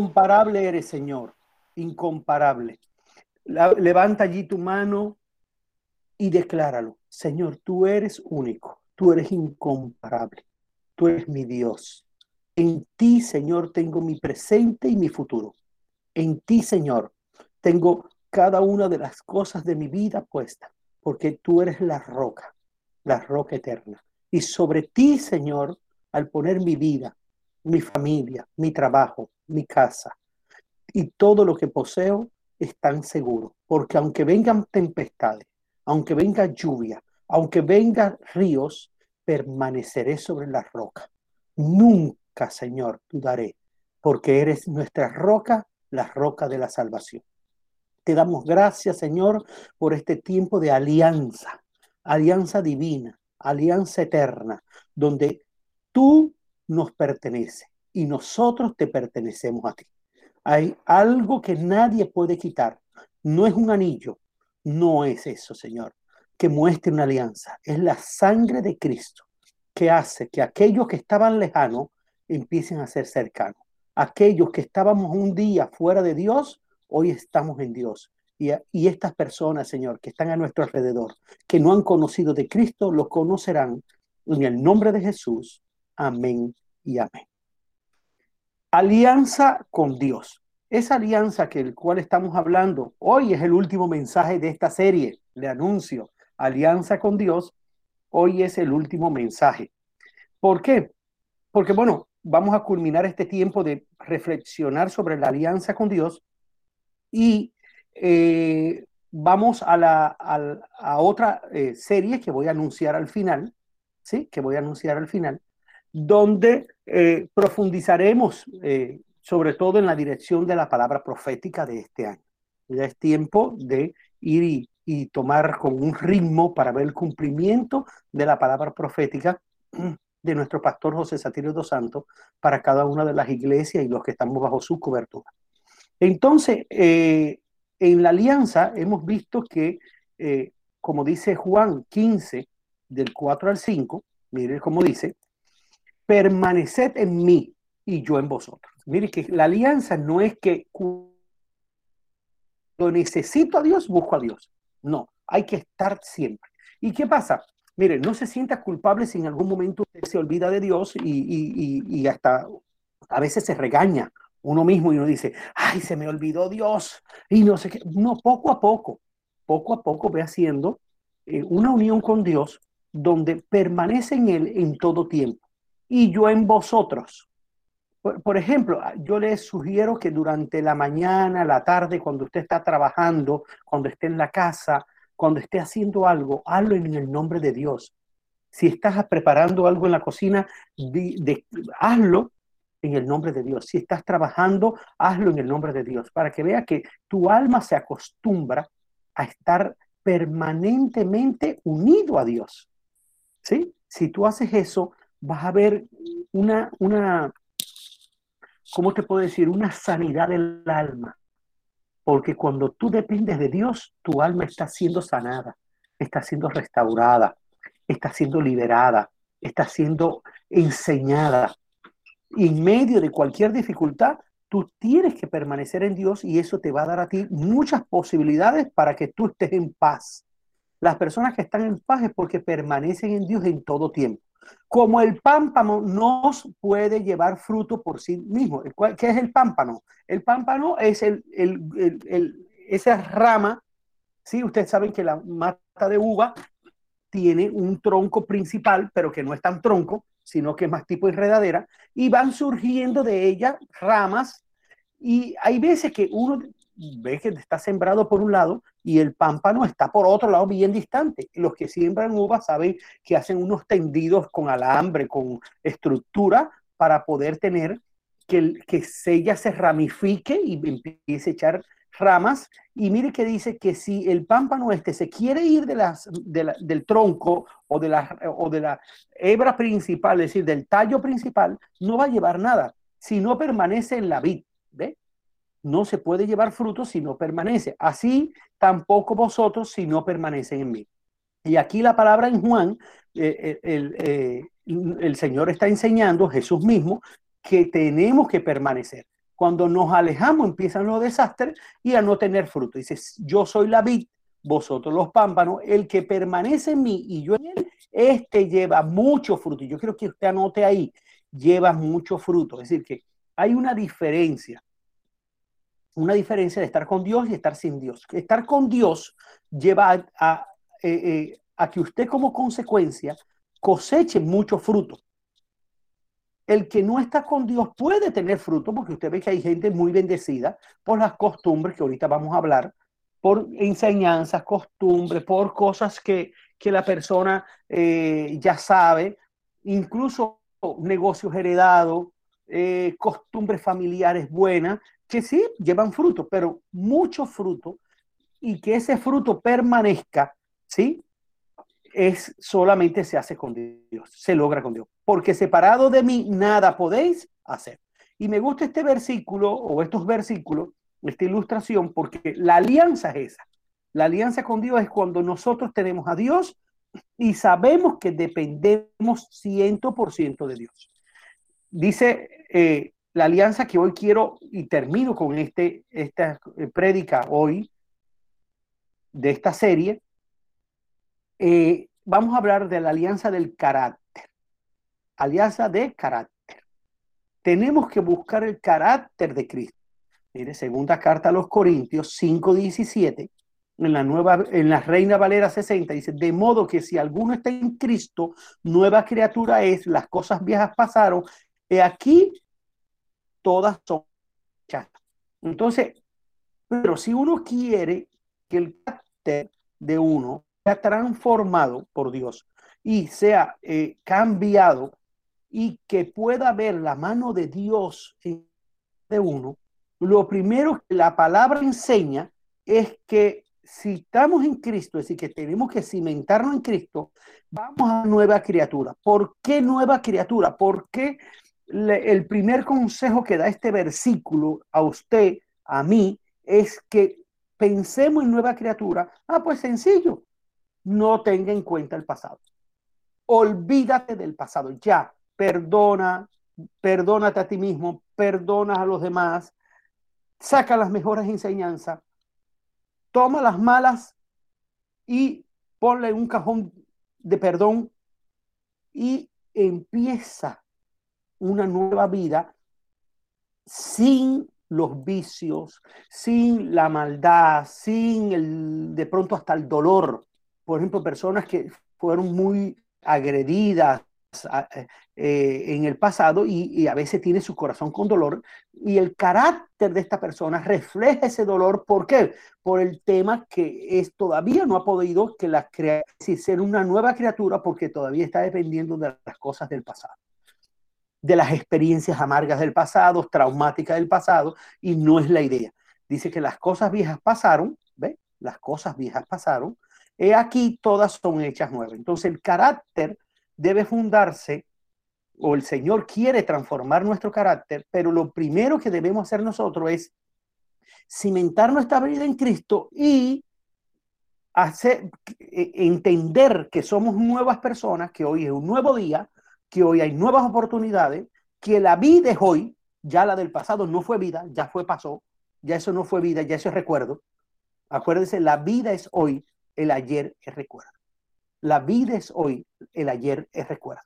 Incomparable eres, Señor. Incomparable. levanta allí tu mano y decláralo. Señor, tú eres único. Tú eres incomparable. Tú eres mi Dios. En ti, Señor, tengo mi presente y mi futuro. En ti, Señor, tengo cada una de las cosas de mi vida puesta, porque tú eres la roca, la roca eterna. Y sobre ti, Señor, al poner mi vida, mi familia, mi trabajo, mi casa y todo lo que poseo, están seguros. Porque aunque vengan tempestades, aunque venga lluvia, aunque vengan ríos, permaneceré sobre la roca. Nunca, Señor, dudaré, porque eres nuestra roca, la roca de la salvación. Te damos gracias, Señor, por este tiempo de alianza, alianza divina, alianza eterna, donde tú nos perteneces y nosotros te pertenecemos a ti. Hay algo que nadie puede quitar. No es un anillo, no es eso, Señor, que muestre una alianza. Es la sangre de Cristo que hace que aquellos que estaban lejanos empiecen a ser cercanos. Aquellos que estábamos un día fuera de Dios, hoy estamos en Dios. Y, y, estas personas, Señor, que están a nuestro alrededor, que no han conocido de Cristo, lo conocerán en el nombre de Jesús. Amén y amén. Alianza con Dios. Esa alianza que el cual estamos hablando hoy es el último mensaje de esta serie. Le anuncio, alianza con Dios. Hoy es el último mensaje. ¿Por qué? Porque, bueno, vamos a culminar este tiempo de reflexionar sobre la alianza con Dios y eh, vamos a, la, a, otra eh, serie que voy a anunciar al final, ¿sí? Que voy a anunciar al final, donde eh, profundizaremos sobre todo en la dirección de la palabra profética de este año. Ya es tiempo de ir y, tomar con un ritmo para ver el cumplimiento de la palabra profética de nuestro pastor José Satirio dos Santos para cada una de las iglesias y los que estamos bajo su cobertura. Entonces, eh, en la alianza hemos visto que, eh, como dice Juan 15, del 4 al 5, mire cómo dice, permaneced en mí y yo en vosotros. Mire que la alianza no es que cuando necesito a Dios, busco a Dios. No, hay que estar siempre. ¿Y qué pasa? Mire, no se sienta culpable si en algún momento usted se olvida de Dios y, hasta a veces se regaña uno mismo y uno dice, ay, se me olvidó Dios y no sé qué. No, poco a poco, poco a poco ve haciendo eh, una unión con Dios donde permanece en Él en todo tiempo. Y yo en vosotros. Por, ejemplo, yo les sugiero que durante la mañana, la tarde, cuando usted está trabajando, cuando esté en la casa, cuando esté haciendo algo, hazlo en el nombre de Dios. Si estás preparando algo en la cocina, hazlo en el nombre de Dios. Si estás trabajando, hazlo en el nombre de Dios, para que vea que tu alma se acostumbra a estar permanentemente unido a Dios. ¿Sí? Si tú haces eso, vas a ver una, una, ¿cómo te puedo decir? Una sanidad del alma. Porque cuando tú dependes de Dios, tu alma está siendo sanada, está siendo restaurada, está siendo liberada, está siendo enseñada. Y en medio de cualquier dificultad, tú tienes que permanecer en Dios y eso te va a dar a ti muchas posibilidades para que tú estés en paz. Las personas que están en paz es porque permanecen en Dios en todo tiempo. Como el pámpano no puede llevar fruto por sí mismo. ¿Qué es el pámpano? El pámpano es el, esa rama, ¿sí? Ustedes saben que la mata de uva tiene un tronco principal, pero que no es tan tronco, sino que es más tipo enredadera, y van surgiendo de ella ramas, y hay veces que uno ve que está sembrado por un lado y el pámpano está por otro lado bien distante. Los que siembran uvas saben que hacen unos tendidos con alambre, con estructura para poder tener que, que ella se ramifique y empiece a echar ramas. Y mire que dice que si el pámpano este se quiere ir de las, del tronco o de, la, o de la hebra principal, es decir, del tallo principal, no va a llevar nada, si no permanece en la vid. ¿Ve? No se puede llevar fruto si no permanece. Así tampoco vosotros si no permanecen en mí. Y aquí la palabra en Juan, eh, eh, eh, el, Señor está enseñando, Jesús mismo, que tenemos que permanecer. Cuando nos alejamos empiezan los desastres y a no tener fruto. Dice, yo soy la vid, vosotros los pámpanos, el que permanece en mí y yo en él, este lleva mucho fruto. Y yo quiero que usted anote ahí, lleva mucho fruto. Es decir, que hay una diferencia, una diferencia de estar con Dios y estar sin Dios. Estar con Dios lleva a, eh, eh, a que usted como consecuencia coseche mucho fruto. El que no está con Dios puede tener fruto, porque usted ve que hay gente muy bendecida por las costumbres que ahorita vamos a hablar, por enseñanzas, costumbres, por cosas que, que la persona eh, ya sabe, incluso negocios heredados, costumbres familiares buenas, que sí llevan fruto, pero mucho fruto, y que ese fruto permanezca, ¿sí? Es solamente se hace con Dios, se logra con Dios, porque separado de mí nada podéis hacer. Y me gusta este versículo o estos versículos, esta ilustración, porque la alianza es esa. La alianza con Dios es cuando nosotros tenemos a Dios y sabemos que dependemos ciento por ciento de Dios. Dice eh, la alianza que hoy quiero y termino con este, esta eh, prédica hoy de esta serie. Eh, vamos a hablar de la alianza del carácter. Alianza de carácter. Tenemos que buscar el carácter de Cristo. Mire, segunda carta a los Corintios 5:17 en la nueva, en la Reina Valera 60, dice, de modo que si alguno está en Cristo, nueva criatura es, las cosas viejas pasaron, y aquí todas son chatas. Entonces, pero si uno quiere que el carácter de uno sea transformado por Dios y sea eh, cambiado y que pueda ver la mano de Dios de uno, lo primero que la palabra enseña es que si estamos en Cristo, es decir, que tenemos que cimentarnos en Cristo, vamos a nueva criatura. ¿Por qué nueva criatura? El primer consejo que da este versículo a usted, a mí, es que pensemos en nueva criatura. Ah, pues sencillo, no tenga en cuenta el pasado. Olvídate del pasado, ya, perdona, perdónate a ti mismo, perdona a los demás, saca las mejores enseñanzas, toma las malas y ponle un cajón de perdón y empieza una nueva vida sin los vicios, sin la maldad, sin el, de pronto hasta el dolor. Por ejemplo, personas que fueron muy agredidas, eh, eh, en el pasado y, a veces tiene su corazón con dolor y el carácter de esta persona refleja ese dolor. ¿Por qué? Por el tema que es todavía no ha podido que la crea, ser una nueva criatura porque todavía está dependiendo de las cosas del pasado de las experiencias amargas del pasado, traumáticas del pasado, y no es la idea. Dice que las cosas viejas pasaron, ¿ve? Las cosas viejas pasaron, y aquí todas son hechas nuevas. Entonces el carácter debe fundarse, o el Señor quiere transformar nuestro carácter, pero lo primero que debemos hacer nosotros es cimentar nuestra vida en Cristo y hacer, e, entender que somos nuevas personas, que hoy es un nuevo día, que hoy hay nuevas oportunidades, que la vida es hoy, ya la del pasado no fue vida, ya fue pasó, ya eso no fue vida, ya eso es recuerdo. Acuérdense, la vida es hoy, el ayer es recuerdo. La vida es hoy, el ayer es recuerdo.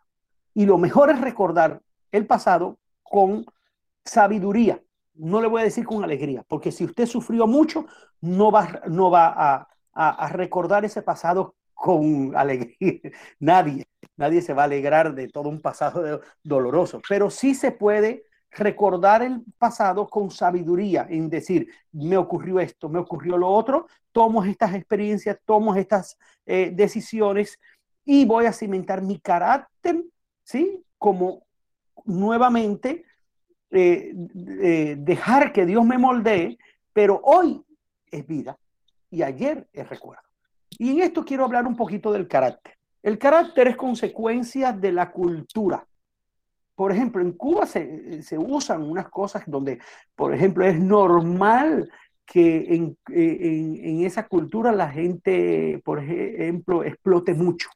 Y lo mejor es recordar el pasado con sabiduría. No le voy a decir con alegría, porque si usted sufrió mucho, no va, no va a, recordar ese pasado con alegría. Nadie, nadie se va a alegrar de todo un pasado doloroso, pero sí se puede recordar el pasado con sabiduría, en decir, me ocurrió esto, me ocurrió lo otro, tomo estas experiencias, tomo estas eh, decisiones y voy a cimentar mi carácter, ¿sí? Como nuevamente eh, dejar que Dios me moldee, pero hoy es vida y ayer es recuerdo. Y en esto quiero hablar un poquito del carácter. El carácter es consecuencia de la cultura. Por ejemplo, en Cuba se, usan unas cosas donde, por ejemplo, es normal que en, en, esa cultura la gente, por ejemplo, explote mucho,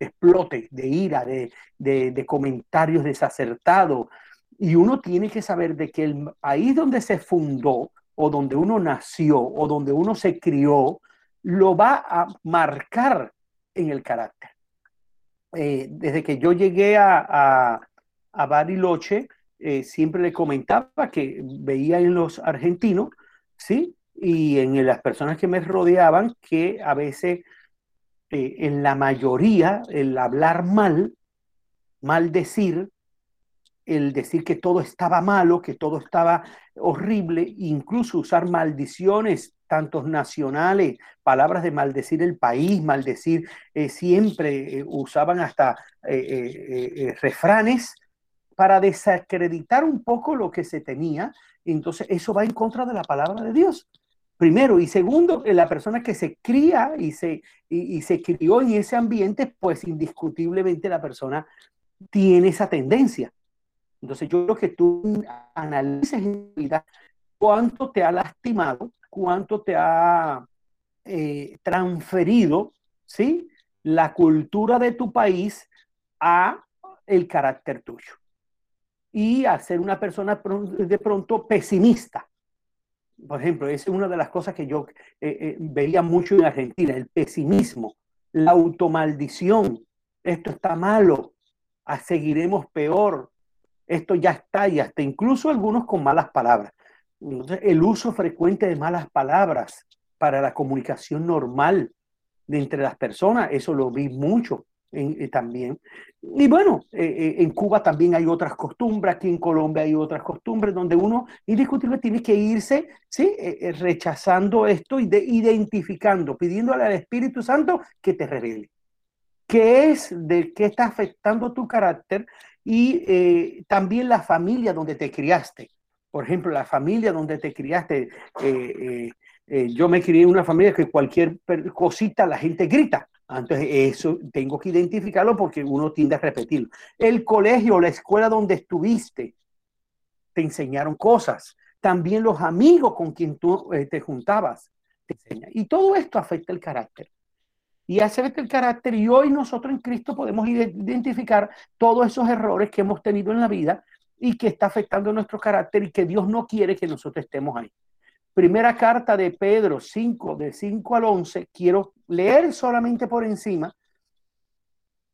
explote de ira, de, de, de comentarios desacertados, Y uno tiene que saber de que el país donde se fundó o donde uno nació o donde uno se crió, lo va a marcar en el carácter. Eh, desde que yo llegué a, a, Bariloche, eh, siempre le comentaba que veía en los argentinos, ¿sí? Y en las personas que me rodeaban que a veces, eh, en la mayoría, el hablar mal, maldecir, el decir que todo estaba malo, que todo estaba horrible, incluso usar maldiciones, tantos nacionales, palabras de maldecir el país, maldecir, eh, siempre eh, usaban hasta eh, refranes para desacreditar un poco lo que se tenía. Entonces, eso va en contra de la palabra de Dios. Primero y segundo, la persona que se cría y se, y se crió en ese ambiente, pues indiscutiblemente la persona tiene esa tendencia. Entonces yo creo que tú analices en vida cuánto te ha lastimado, cuánto te ha eh, transferido, ¿sí? La cultura de tu país a el carácter tuyo. Y a ser una persona de pronto pesimista. Por ejemplo, esa es una de las cosas que yo eh, eh, veía mucho en Argentina, el pesimismo, la automaldición. Esto está malo, seguiremos peor, esto ya está y hasta incluso algunos con malas palabras. El uso frecuente de malas palabras para la comunicación normal entre las personas, eso lo vi mucho eh, también. Y bueno, eh, eh, en Cuba también hay otras costumbres, aquí en Colombia hay otras costumbres donde uno indiscutiblemente tiene que irse, ¿sí? rechazando esto y de, identificando, pidiéndole al Espíritu Santo que te revele. ¿Qué es de qué está afectando tu carácter? y también la familia donde te criaste. Por ejemplo, la familia donde te criaste. Eh, eh, yo me crié en una familia que cualquier cosita la gente grita. Entonces, eso tengo que identificarlo porque uno tiende a repetirlo. El colegio, la escuela donde estuviste, te enseñaron cosas. También los amigos con quien tú te juntabas te enseñan. Y todo esto afecta el carácter y hace el carácter. Y hoy nosotros en Cristo podemos identificar todos esos errores que hemos tenido en la vida y que está afectando nuestro carácter y que Dios no quiere que nosotros estemos ahí. Primera carta de Pedro 5, de 5 al 11, quiero leer solamente por encima.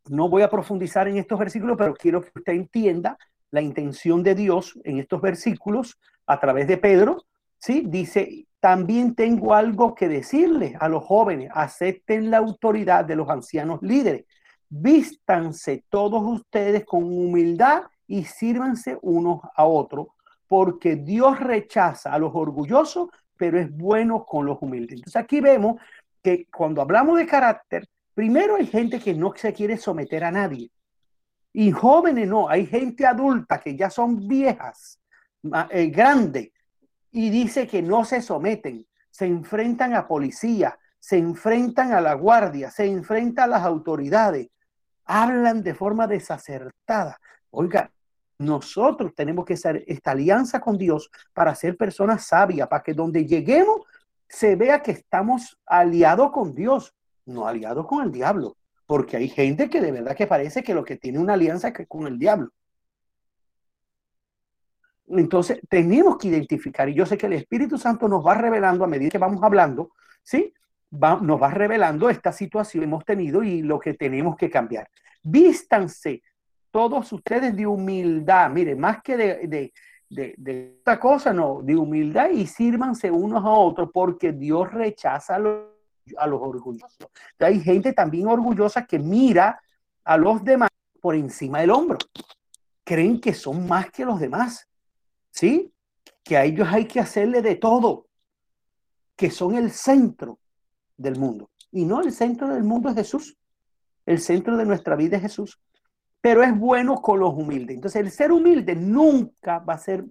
No voy a profundizar en estos versículos, pero quiero que usted entienda la intención de Dios en estos versículos a través de Pedro. ¿sí? Dice, también tengo algo que decirle a los jóvenes. Acepten la autoridad de los ancianos líderes. Vístanse todos ustedes con humildad y sírvanse unos a otros, porque Dios rechaza a los orgullosos, pero es bueno con los humildes. Entonces aquí vemos que cuando hablamos de carácter, primero hay gente que no se quiere someter a nadie. Y jóvenes no, hay gente adulta que ya son viejas, eh, grandes, y dice que no se someten, se enfrentan a policía, se enfrentan a la guardia, se enfrentan a las autoridades, hablan de forma desacertada. Oiga, nosotros tenemos que hacer esta alianza con Dios para ser personas sabias, para que donde lleguemos se vea que estamos aliados con Dios, no aliados con el diablo, porque hay gente que de verdad que parece que lo que tiene una alianza es con el diablo. Entonces, tenemos que identificar, y yo sé que el Espíritu Santo nos va revelando a medida que vamos hablando, ¿sí? nos va revelando esta situación que hemos tenido y lo que tenemos que cambiar. Vístanse todos ustedes de humildad, mire, más que de, esta cosa, no, de humildad y sírvanse unos a otros porque Dios rechaza a los, a los orgullosos. hay gente también orgullosa que mira a los demás por encima del hombro. Creen que son más que los demás. ¿sí? Que a ellos hay que hacerle de todo, que son el centro del mundo. Y no el centro del mundo es Jesús, el centro de nuestra vida es Jesús. Pero es bueno con los humildes. Entonces el ser humilde nunca va a ser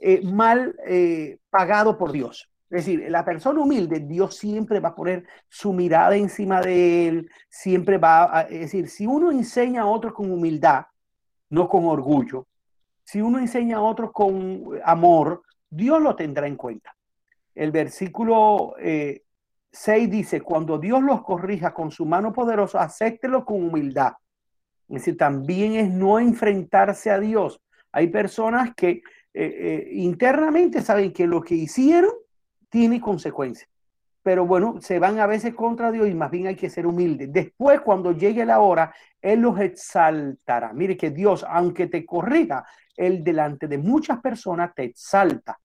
eh, mal eh, pagado por Dios. Es decir, la persona humilde, Dios siempre va a poner su mirada encima de él, siempre va a, es decir, si uno enseña a otros con humildad, no con orgullo, si uno enseña a otros con amor, Dios lo tendrá en cuenta. El versículo 6 eh, dice, cuando Dios los corrija con su mano poderosa, acéptelo con humildad. Es decir, también es no enfrentarse a Dios. Hay personas que eh, eh, internamente saben que lo que hicieron tiene consecuencias. Pero bueno, se van a veces contra Dios y más bien hay que ser humilde. Después, cuando llegue la hora, Él los exaltará. Mire que Dios, aunque te corrija, Él delante de muchas personas te exalta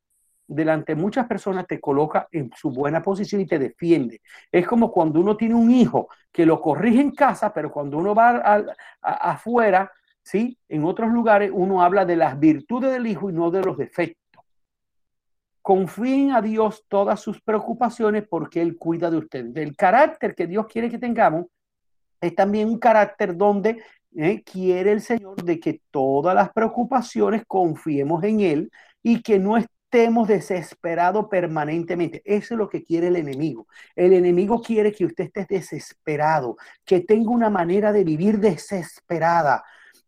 delante de muchas personas te coloca en su buena posición y te defiende. Es como cuando uno tiene un hijo que lo corrige en casa, pero cuando uno va afuera, ¿sí? En otros lugares uno habla de las virtudes del hijo y no de los defectos. Confíen a Dios todas sus preocupaciones porque Él cuida de ustedes. El carácter que Dios quiere que tengamos es también un carácter donde eh, quiere el Señor de que todas las preocupaciones confiemos en Él y que no estemos desesperados permanentemente. Eso es lo que quiere el enemigo. El enemigo quiere que usted esté desesperado, que tenga una manera de vivir desesperada,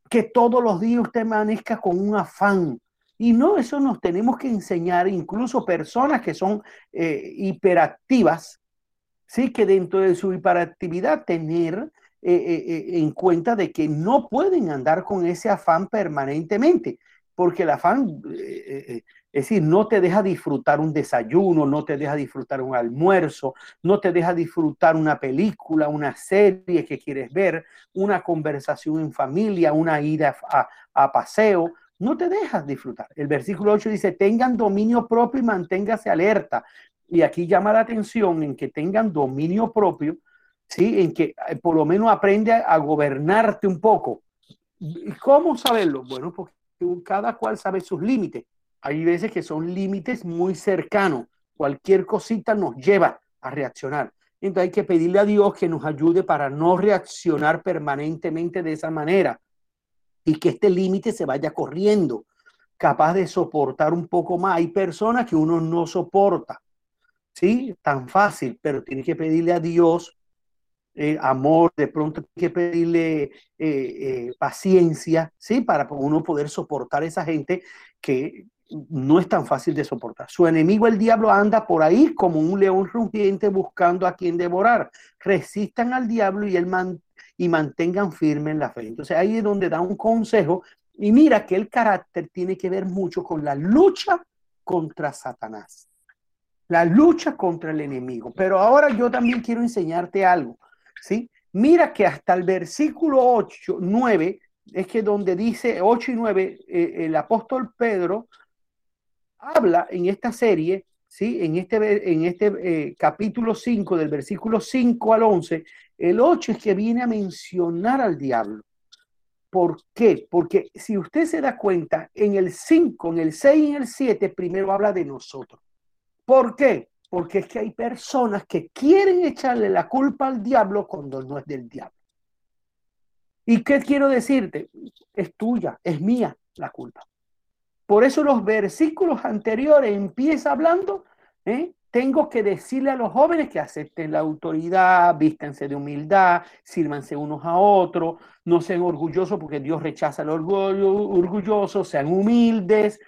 que todos los días usted amanezca con un afán. Y no, eso nos tenemos que enseñar, incluso personas que son eh, hiperactivas, sí, que dentro de su hiperactividad tener eh, eh, en cuenta de que no pueden andar con ese afán permanentemente, porque el afán es decir, no te deja disfrutar un desayuno, no te deja disfrutar un almuerzo, no te deja disfrutar una película, una serie que quieres ver, una conversación en familia, una ida a, paseo. No te dejas disfrutar. El versículo 8 dice, tengan dominio propio y manténgase alerta. Y aquí llama la atención en que tengan dominio propio, ¿sí? En que eh, por lo menos aprende a gobernarte un poco. ¿Y cómo saberlo? Bueno, porque cada cual sabe sus límites. Hay veces que son límites muy cercanos. Cualquier cosita nos lleva a reaccionar. Entonces hay que pedirle a Dios que nos ayude para no reaccionar permanentemente de esa manera y que este límite se vaya corriendo, capaz de soportar un poco más. Hay personas que uno no soporta, ¿sí? Tan fácil, pero tiene que pedirle a Dios eh, amor, de pronto que pedirle eh, eh, paciencia, ¿sí? Para uno poder soportar a esa gente que no es tan fácil de soportar. Su enemigo, el diablo, anda por ahí como un león rugiente buscando a quien devorar. Resistan al diablo y, él y mantengan firme en la fe. Entonces ahí es donde da un consejo. Y mira que el carácter tiene que ver mucho con la lucha contra Satanás. La lucha contra el enemigo. Pero ahora yo también quiero enseñarte algo. ¿Sí? Mira que hasta el versículo 8, 9, es que donde dice 8 y 9, eh, el apóstol Pedro habla en esta serie, ¿sí? en este, en este eh, capítulo 5, del versículo 5 al 11, el 8 es que viene a mencionar al diablo. ¿Por qué? Porque si usted se da cuenta, en el 5, en el 6 y en el 7, primero habla de nosotros. ¿Por qué? Porque es que hay personas que quieren echarle la culpa al diablo cuando no es del diablo. ¿Y qué quiero decirte? Es tuya, es mía la culpa. Por eso los versículos anteriores empieza hablando, ¿eh? tengo que decirle a los jóvenes que acepten la autoridad, vístanse de humildad, sírvanse unos a otros, no sean orgullosos porque Dios rechaza el orgullo, orgulloso, sean humildes,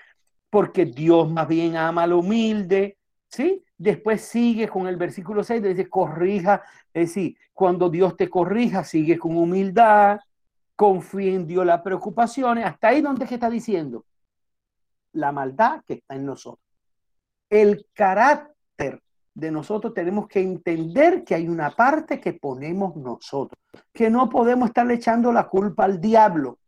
porque Dios más bien ama al humilde, ¿sí? Después sigue con el versículo 6, dice, corrija, es decir, cuando Dios te corrija, sigue con humildad, confía en Dios las preocupaciones, hasta ahí donde está diciendo, la maldad que está en nosotros. El carácter de nosotros tenemos que entender que hay una parte que ponemos nosotros, que no podemos estarle echando la culpa al diablo,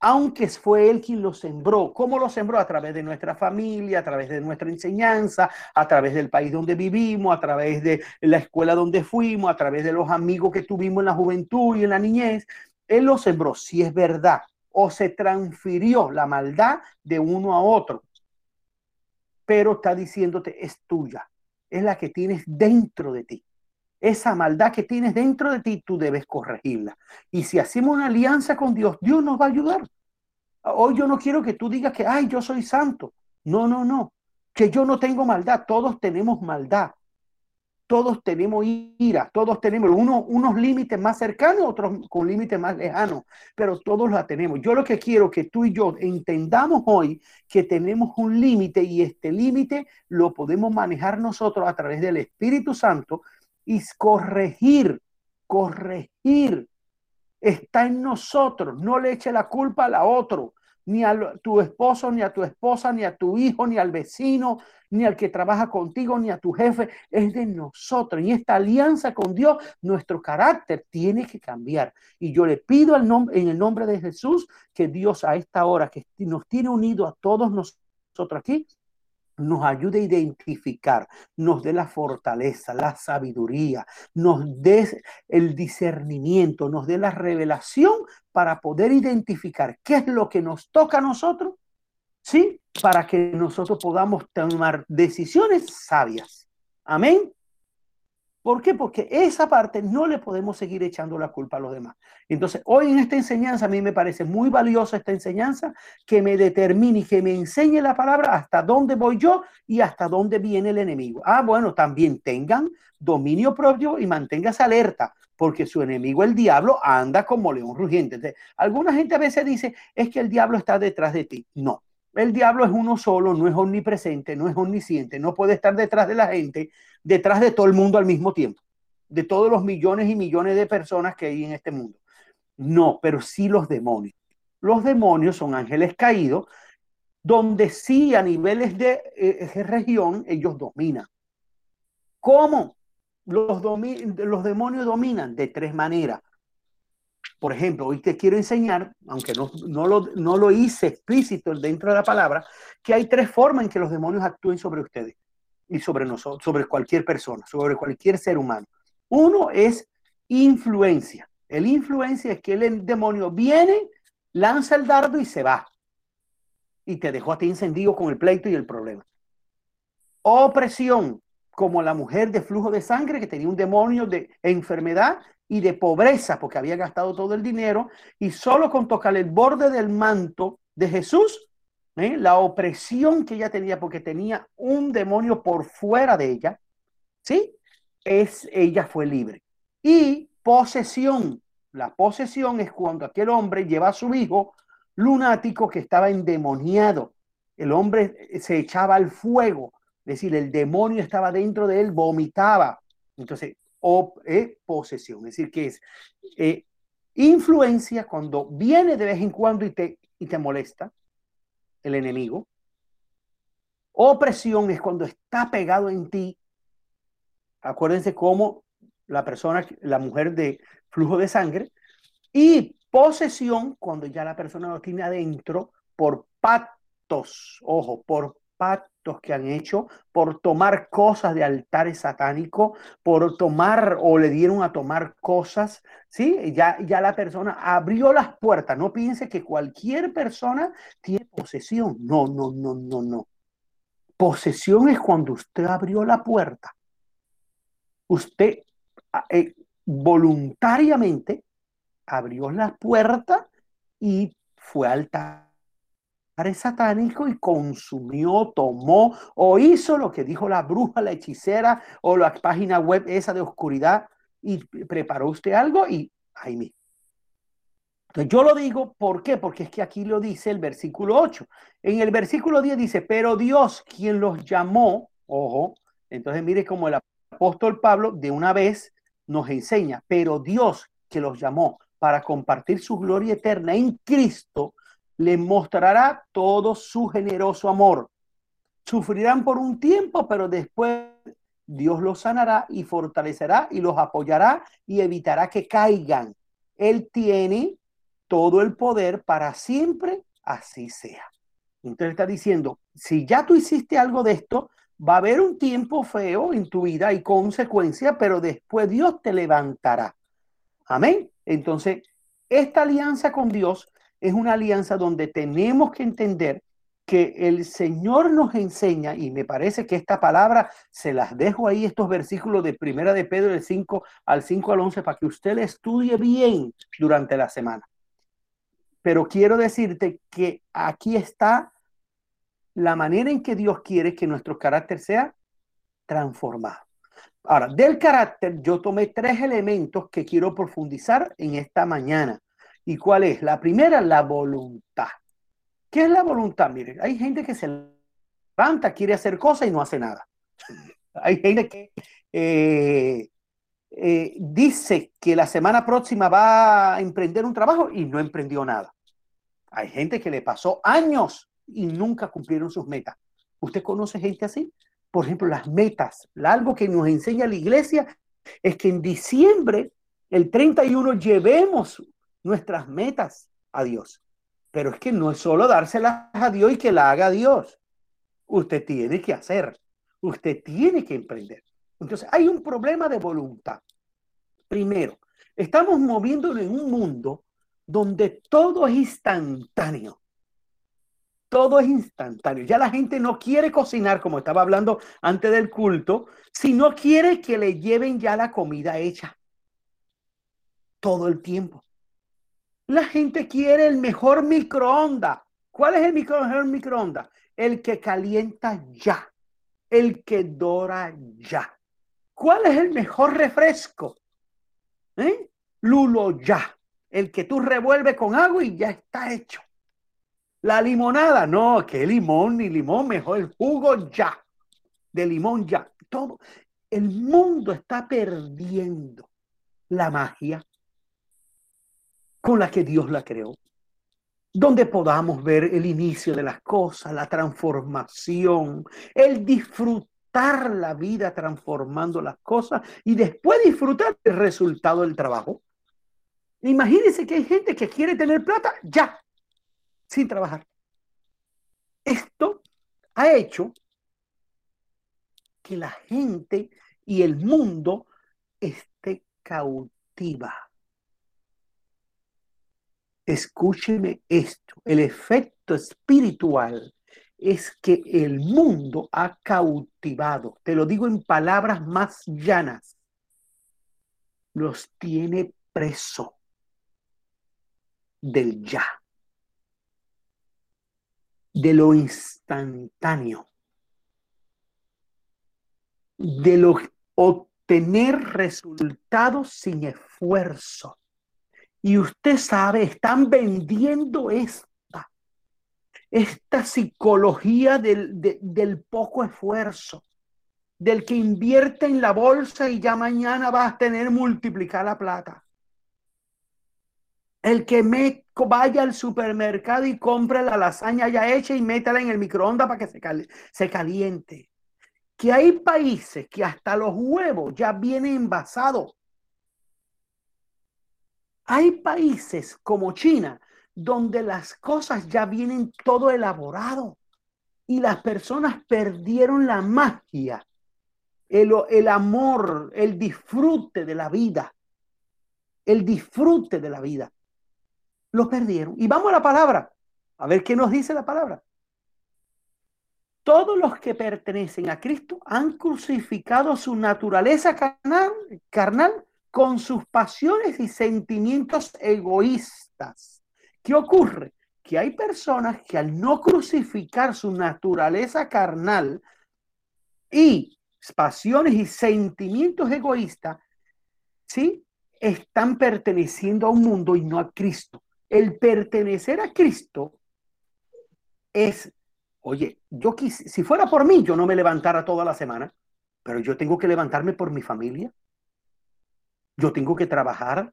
aunque fue él quien lo sembró. ¿Cómo lo sembró? A través de nuestra familia, a través de nuestra enseñanza, a través del país donde vivimos, a través de la escuela donde fuimos, a través de los amigos que tuvimos en la juventud y en la niñez. Él lo sembró, si es verdad o se transfirió la maldad de uno a otro. Pero está diciéndote, es tuya, es la que tienes dentro de ti. Esa maldad que tienes dentro de ti, tú debes corregirla. Y si hacemos una alianza con Dios, Dios nos va a ayudar. Hoy yo no quiero que tú digas que, ay, yo soy santo. No, no, no. Que yo no tengo maldad. Todos tenemos maldad todos tenemos ira, todos tenemos unos límites más cercanos, otros con límites más lejanos, pero todos la tenemos. Yo lo que quiero que tú y yo entendamos hoy que tenemos un límite y este límite lo podemos manejar nosotros a través del Espíritu Santo y corregir, corregir. Está en nosotros, no le eche la culpa a la otro. ni a tu esposo, ni a tu esposa, ni a tu hijo, ni al vecino, ni al que trabaja contigo, ni a tu jefe, es de nosotros. Y esta alianza con Dios, nuestro carácter tiene que cambiar. Y yo le pido en el nombre de Jesús que Dios a esta hora que nos tiene unido a todos nosotros aquí, nos ayude a identificar, nos dé la fortaleza, la sabiduría, nos dé el discernimiento, nos dé la revelación para poder identificar qué es lo que nos toca a nosotros, ¿sí? Para que nosotros podamos tomar decisiones sabias. Amén. ¿Por qué? Porque esa parte no le podemos seguir echando la culpa a los demás. Entonces, hoy en esta enseñanza, a mí me parece muy valiosa esta enseñanza que me determine y que me enseñe la palabra hasta dónde voy yo y hasta dónde viene el enemigo. Ah, bueno, también tengan dominio propio y manténgase alerta, porque su enemigo, el diablo, anda como león rugiente. alguna gente a veces dice, es que el diablo está detrás de ti. No, el diablo es uno solo, no es omnipresente, no es omnisciente, no puede estar detrás de la gente, detrás de todo el mundo al mismo tiempo, de todos los millones y millones de personas que hay en este mundo. No, pero sí los demonios. Los demonios son ángeles caídos, donde sí a niveles de, eh, región ellos dominan. ¿Cómo? Los, demonios dominan de tres maneras. Por ejemplo, hoy te quiero enseñar, aunque no, lo, no lo hice explícito dentro de la palabra, que hay tres formas en que los demonios actúen sobre ustedes y sobre nosotros, sobre cualquier persona, sobre cualquier ser humano. Uno es influencia. El influencia es que el demonio viene, lanza el dardo y se va. Y te dejó a ti encendido con el pleito y el problema. Opresión, como la mujer de flujo de sangre que tenía un demonio de enfermedad y de pobreza porque había gastado todo el dinero y solo con tocar el borde del manto de Jesús, ¿eh? la opresión que ella tenía porque tenía un demonio por fuera de ella, ¿sí? Es, ella fue libre. Y posesión, la posesión es cuando aquel hombre lleva a su hijo lunático que estaba endemoniado. El hombre se echaba al fuego, es decir, el demonio estaba dentro de él, vomitaba. Entonces, eh, posesión, es decir, que es eh, influencia cuando viene de vez en cuando y te, y te molesta el enemigo. Opresión es cuando está pegado en ti. Acuérdense cómo la persona, la mujer de flujo de sangre. Y posesión cuando ya la persona lo tiene adentro por pactos, ojo, por pactos que han hecho por tomar cosas de altares satánicos, por tomar o le dieron a tomar cosas, ¿sí? Ya, ya la persona abrió las puertas. No piense que cualquier persona tiene posesión. No, no, no, no, no. Posesión es cuando usted abrió la puerta. Usted ah, eh, voluntariamente abrió la puerta y fue altar satánico y consumió, tomó o hizo lo que dijo la bruja, la hechicera o la página web esa de oscuridad y preparó usted algo y ahí mismo. Entonces yo lo digo, ¿por qué? Porque es que aquí lo dice el versículo 8. En el versículo 10 dice, pero Dios quien los llamó, ojo, entonces mire como el apóstol Pablo de una vez nos enseña, pero Dios que los llamó para compartir su gloria eterna en Cristo, le mostrará todo su generoso amor. Sufrirán por un tiempo, pero después Dios los sanará y fortalecerá y los apoyará y evitará que caigan. Él tiene todo el poder para siempre, así sea. Entonces está diciendo, si ya tú hiciste algo de esto, va a haber un tiempo feo en tu vida y consecuencia, pero después Dios te levantará. Amén. Entonces, esta alianza con Dios es una alianza donde tenemos que entender que el Señor nos enseña, y me parece que esta palabra se las dejo ahí, estos versículos de Primera de Pedro del 5 al 5 al 11, para que usted le estudie bien durante la semana. Pero quiero decirte que aquí está la manera en que Dios quiere que nuestro carácter sea transformado. Ahora, del carácter yo tomé tres elementos que quiero profundizar en esta mañana. ¿Y cuál es? La primera, la voluntad. ¿Qué es la voluntad? Miren, hay gente que se levanta, quiere hacer cosas y no hace nada. Hay gente que eh, eh, dice que la semana próxima va a emprender un trabajo y no emprendió nada. Hay gente que le pasó años y nunca cumplieron sus metas. ¿Usted conoce gente así? Por ejemplo, las metas. Algo que nos enseña la iglesia es que en diciembre, el 31, llevemos nuestras metas a Dios. Pero es que no es solo dárselas a Dios y que la haga Dios. Usted tiene que hacer. Usted tiene que emprender. Entonces, hay un problema de voluntad. Primero, estamos moviéndonos en un mundo donde todo es instantáneo. Todo es instantáneo. Ya la gente no quiere cocinar, como estaba hablando antes del culto, sino quiere que le lleven ya la comida hecha. Todo el tiempo. La gente quiere el mejor microondas. ¿Cuál es el mejor microondas? El que calienta ya. El que dora ya. ¿Cuál es el mejor refresco? ¿Eh? Lulo ya. El que tú revuelves con agua y ya está hecho. La limonada, no, que limón ni limón, mejor el jugo ya. De limón ya. Todo. El mundo está perdiendo la magia con la que Dios la creó. Donde podamos ver el inicio de las cosas, la transformación, el disfrutar la vida transformando las cosas y después disfrutar el resultado del trabajo. Imagínense que hay gente que quiere tener plata ya, sin trabajar. Esto ha hecho que la gente y el mundo esté cautiva. Escúcheme esto, el efecto espiritual es que el mundo ha cautivado, te lo digo en palabras más llanas, los tiene preso del ya de lo instantáneo, de lo obtener resultados sin esfuerzo. Y usted sabe, están vendiendo esta, esta psicología del, del poco esfuerzo, del que invierte en la bolsa y ya mañana va a tener multiplicar la plata. El que me vaya al supermercado y compre la lasaña ya hecha y métala en el microondas para que se, se caliente. Que hay países que hasta los huevos ya vienen envasados. Hay países como China donde las cosas ya vienen todo elaborado y las personas perdieron la magia, el, amor, el disfrute de la vida, el disfrute de la vida lo perdieron. Y vamos a la palabra, a ver qué nos dice la palabra. Todos los que pertenecen a Cristo han crucificado su naturaleza carnal con sus pasiones y sentimientos egoístas. ¿Qué ocurre? Que hay personas que al no crucificar su naturaleza carnal y pasiones y sentimientos egoístas, ¿sí? Están perteneciendo a un mundo y no a Cristo el pertenecer a Cristo es, oye, yo quis, si fuera por mí, yo no me levantara toda la semana, pero yo tengo que levantarme por mi familia. Yo tengo que trabajar.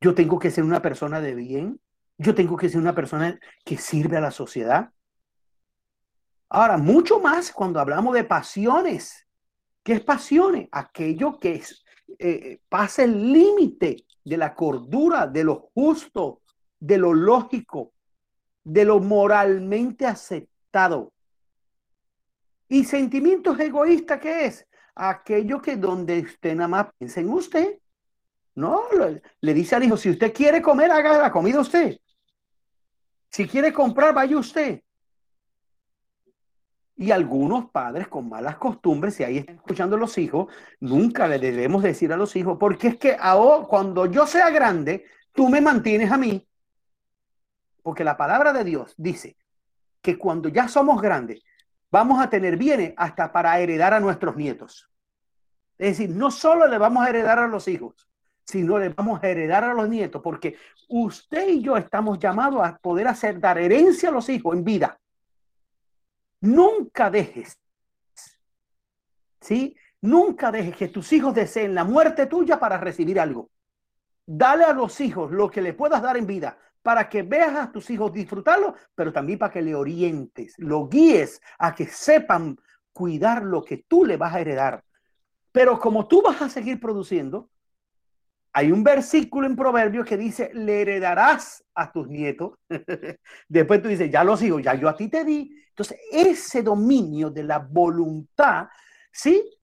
Yo tengo que ser una persona de bien. Yo tengo que ser una persona que sirve a la sociedad. Ahora, mucho más cuando hablamos de pasiones. ¿Qué es pasiones? Aquello que es, eh, pasa el límite de la cordura, de lo justo, de lo lógico, de lo moralmente aceptado. ¿Y sentimientos egoístas qué es? Aquello que donde usted nada más piensa en usted. No, le, dice al hijo, si usted quiere comer, haga la comida usted. Si quiere comprar, vaya usted. Y algunos padres con malas costumbres, si ahí están escuchando los hijos, nunca le debemos decir a los hijos, porque es que ahora, cuando yo sea grande, tú me mantienes a mí. Porque la palabra de Dios dice que cuando ya somos grandes, vamos a tener bienes hasta para heredar a nuestros nietos. Es decir, no solo le vamos a heredar a los hijos, sino le vamos a heredar a los nietos, porque usted y yo estamos llamados a poder hacer dar herencia a los hijos en vida. Nunca dejes, ¿sí? Nunca dejes que tus hijos deseen la muerte tuya para recibir algo. Dale a los hijos lo que le puedas dar en vida, para que veas a tus hijos disfrutarlo, pero también para que le orientes, lo guíes a que sepan cuidar lo que tú le vas a heredar. Pero como tú vas a seguir produciendo, hay un versículo en Proverbios que dice, le heredarás a tus nietos. Después tú dices, ya los sigo, ya yo a ti te di. Entonces, ese dominio de la voluntad, ¿sí?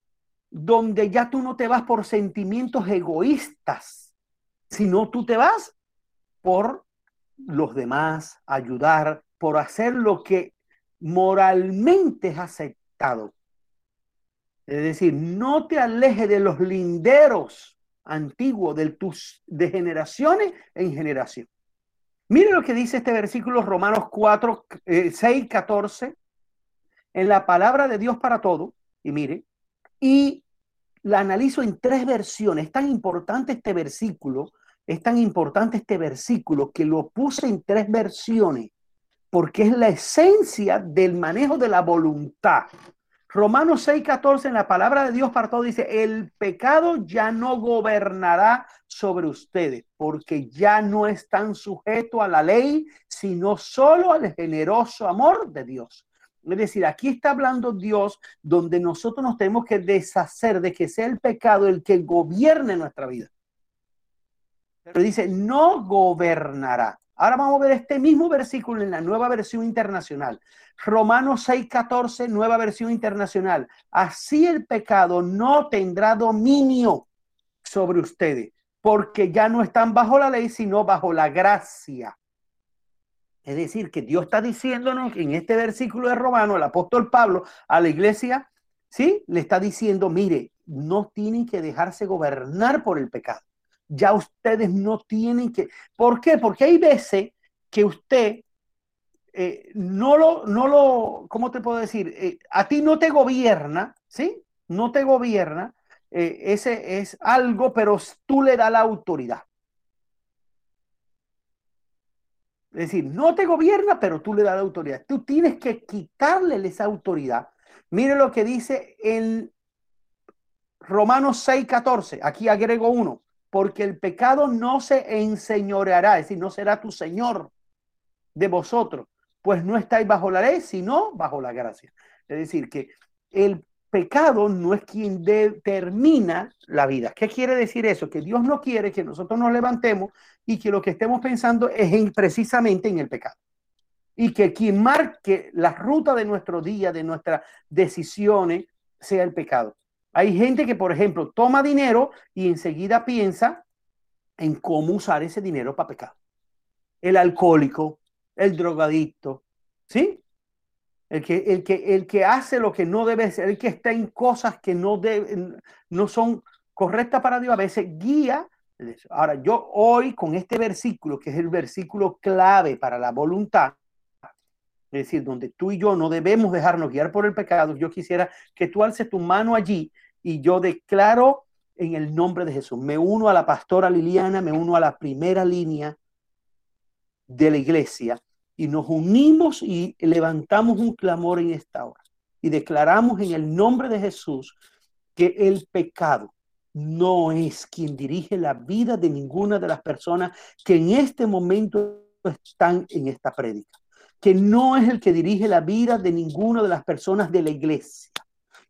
Donde ya tú no te vas por sentimientos egoístas, sino tú te vas por los demás, ayudar, por hacer lo que moralmente es aceptado. Es decir, no te alejes de los linderos antiguos de tus de generaciones en generación. Mire lo que dice este versículo Romanos 4, 6, 14, en la palabra de Dios para todo, y mire, y la analizo en tres versiones. Es tan importante este versículo es tan importante este versículo que lo puse en tres versiones, porque es la esencia del manejo de la voluntad. Romanos 6:14 en la palabra de Dios para todos dice, el pecado ya no gobernará sobre ustedes, porque ya no están sujetos a la ley, sino solo al generoso amor de Dios. Es decir, aquí está hablando Dios donde nosotros nos tenemos que deshacer de que sea el pecado el que gobierne nuestra vida. Pero dice, no gobernará. Ahora vamos a ver este mismo versículo en la nueva versión internacional. Romanos 6:14, nueva versión internacional. Así el pecado no tendrá dominio sobre ustedes, porque ya no están bajo la ley, sino bajo la gracia. Es decir, que Dios está diciéndonos en este versículo de Romano, el apóstol Pablo a la iglesia, ¿sí? Le está diciendo, mire, no tienen que dejarse gobernar por el pecado ya ustedes no tienen que... ¿Por qué? Porque hay veces que usted eh, no lo, no lo, ¿cómo te puedo decir? Eh, a ti no te gobierna, ¿sí? No te gobierna. Eh, ese es algo, pero tú le das la autoridad. Es decir, no te gobierna, pero tú le das la autoridad. Tú tienes que quitarle esa autoridad. Mire lo que dice en Romanos 6:14. Aquí agrego uno porque el pecado no se enseñoreará, es decir, no será tu Señor de vosotros, pues no estáis bajo la ley, sino bajo la gracia. Es decir, que el pecado no es quien determina la vida. ¿Qué quiere decir eso? Que Dios no quiere que nosotros nos levantemos y que lo que estemos pensando es precisamente en el pecado. Y que quien marque la ruta de nuestro día, de nuestras decisiones, sea el pecado. Hay gente que, por ejemplo, toma dinero y enseguida piensa en cómo usar ese dinero para pecar. El alcohólico, el drogadicto, ¿sí? El que, el, que, el que hace lo que no debe ser, el que está en cosas que no, deben, no son correctas para Dios, a veces guía. Ahora, yo hoy con este versículo, que es el versículo clave para la voluntad, es decir, donde tú y yo no debemos dejarnos guiar por el pecado, yo quisiera que tú alces tu mano allí y yo declaro en el nombre de Jesús, me uno a la pastora Liliana, me uno a la primera línea de la iglesia y nos unimos y levantamos un clamor en esta hora. Y declaramos en el nombre de Jesús que el pecado no es quien dirige la vida de ninguna de las personas que en este momento están en esta prédica que no es el que dirige la vida de ninguna de las personas de la iglesia.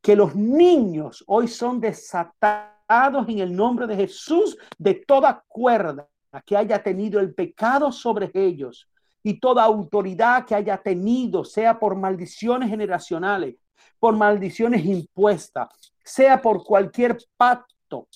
Que los niños hoy son desatados en el nombre de Jesús de toda cuerda que haya tenido el pecado sobre ellos y toda autoridad que haya tenido, sea por maldiciones generacionales, por maldiciones impuestas, sea por cualquier pacto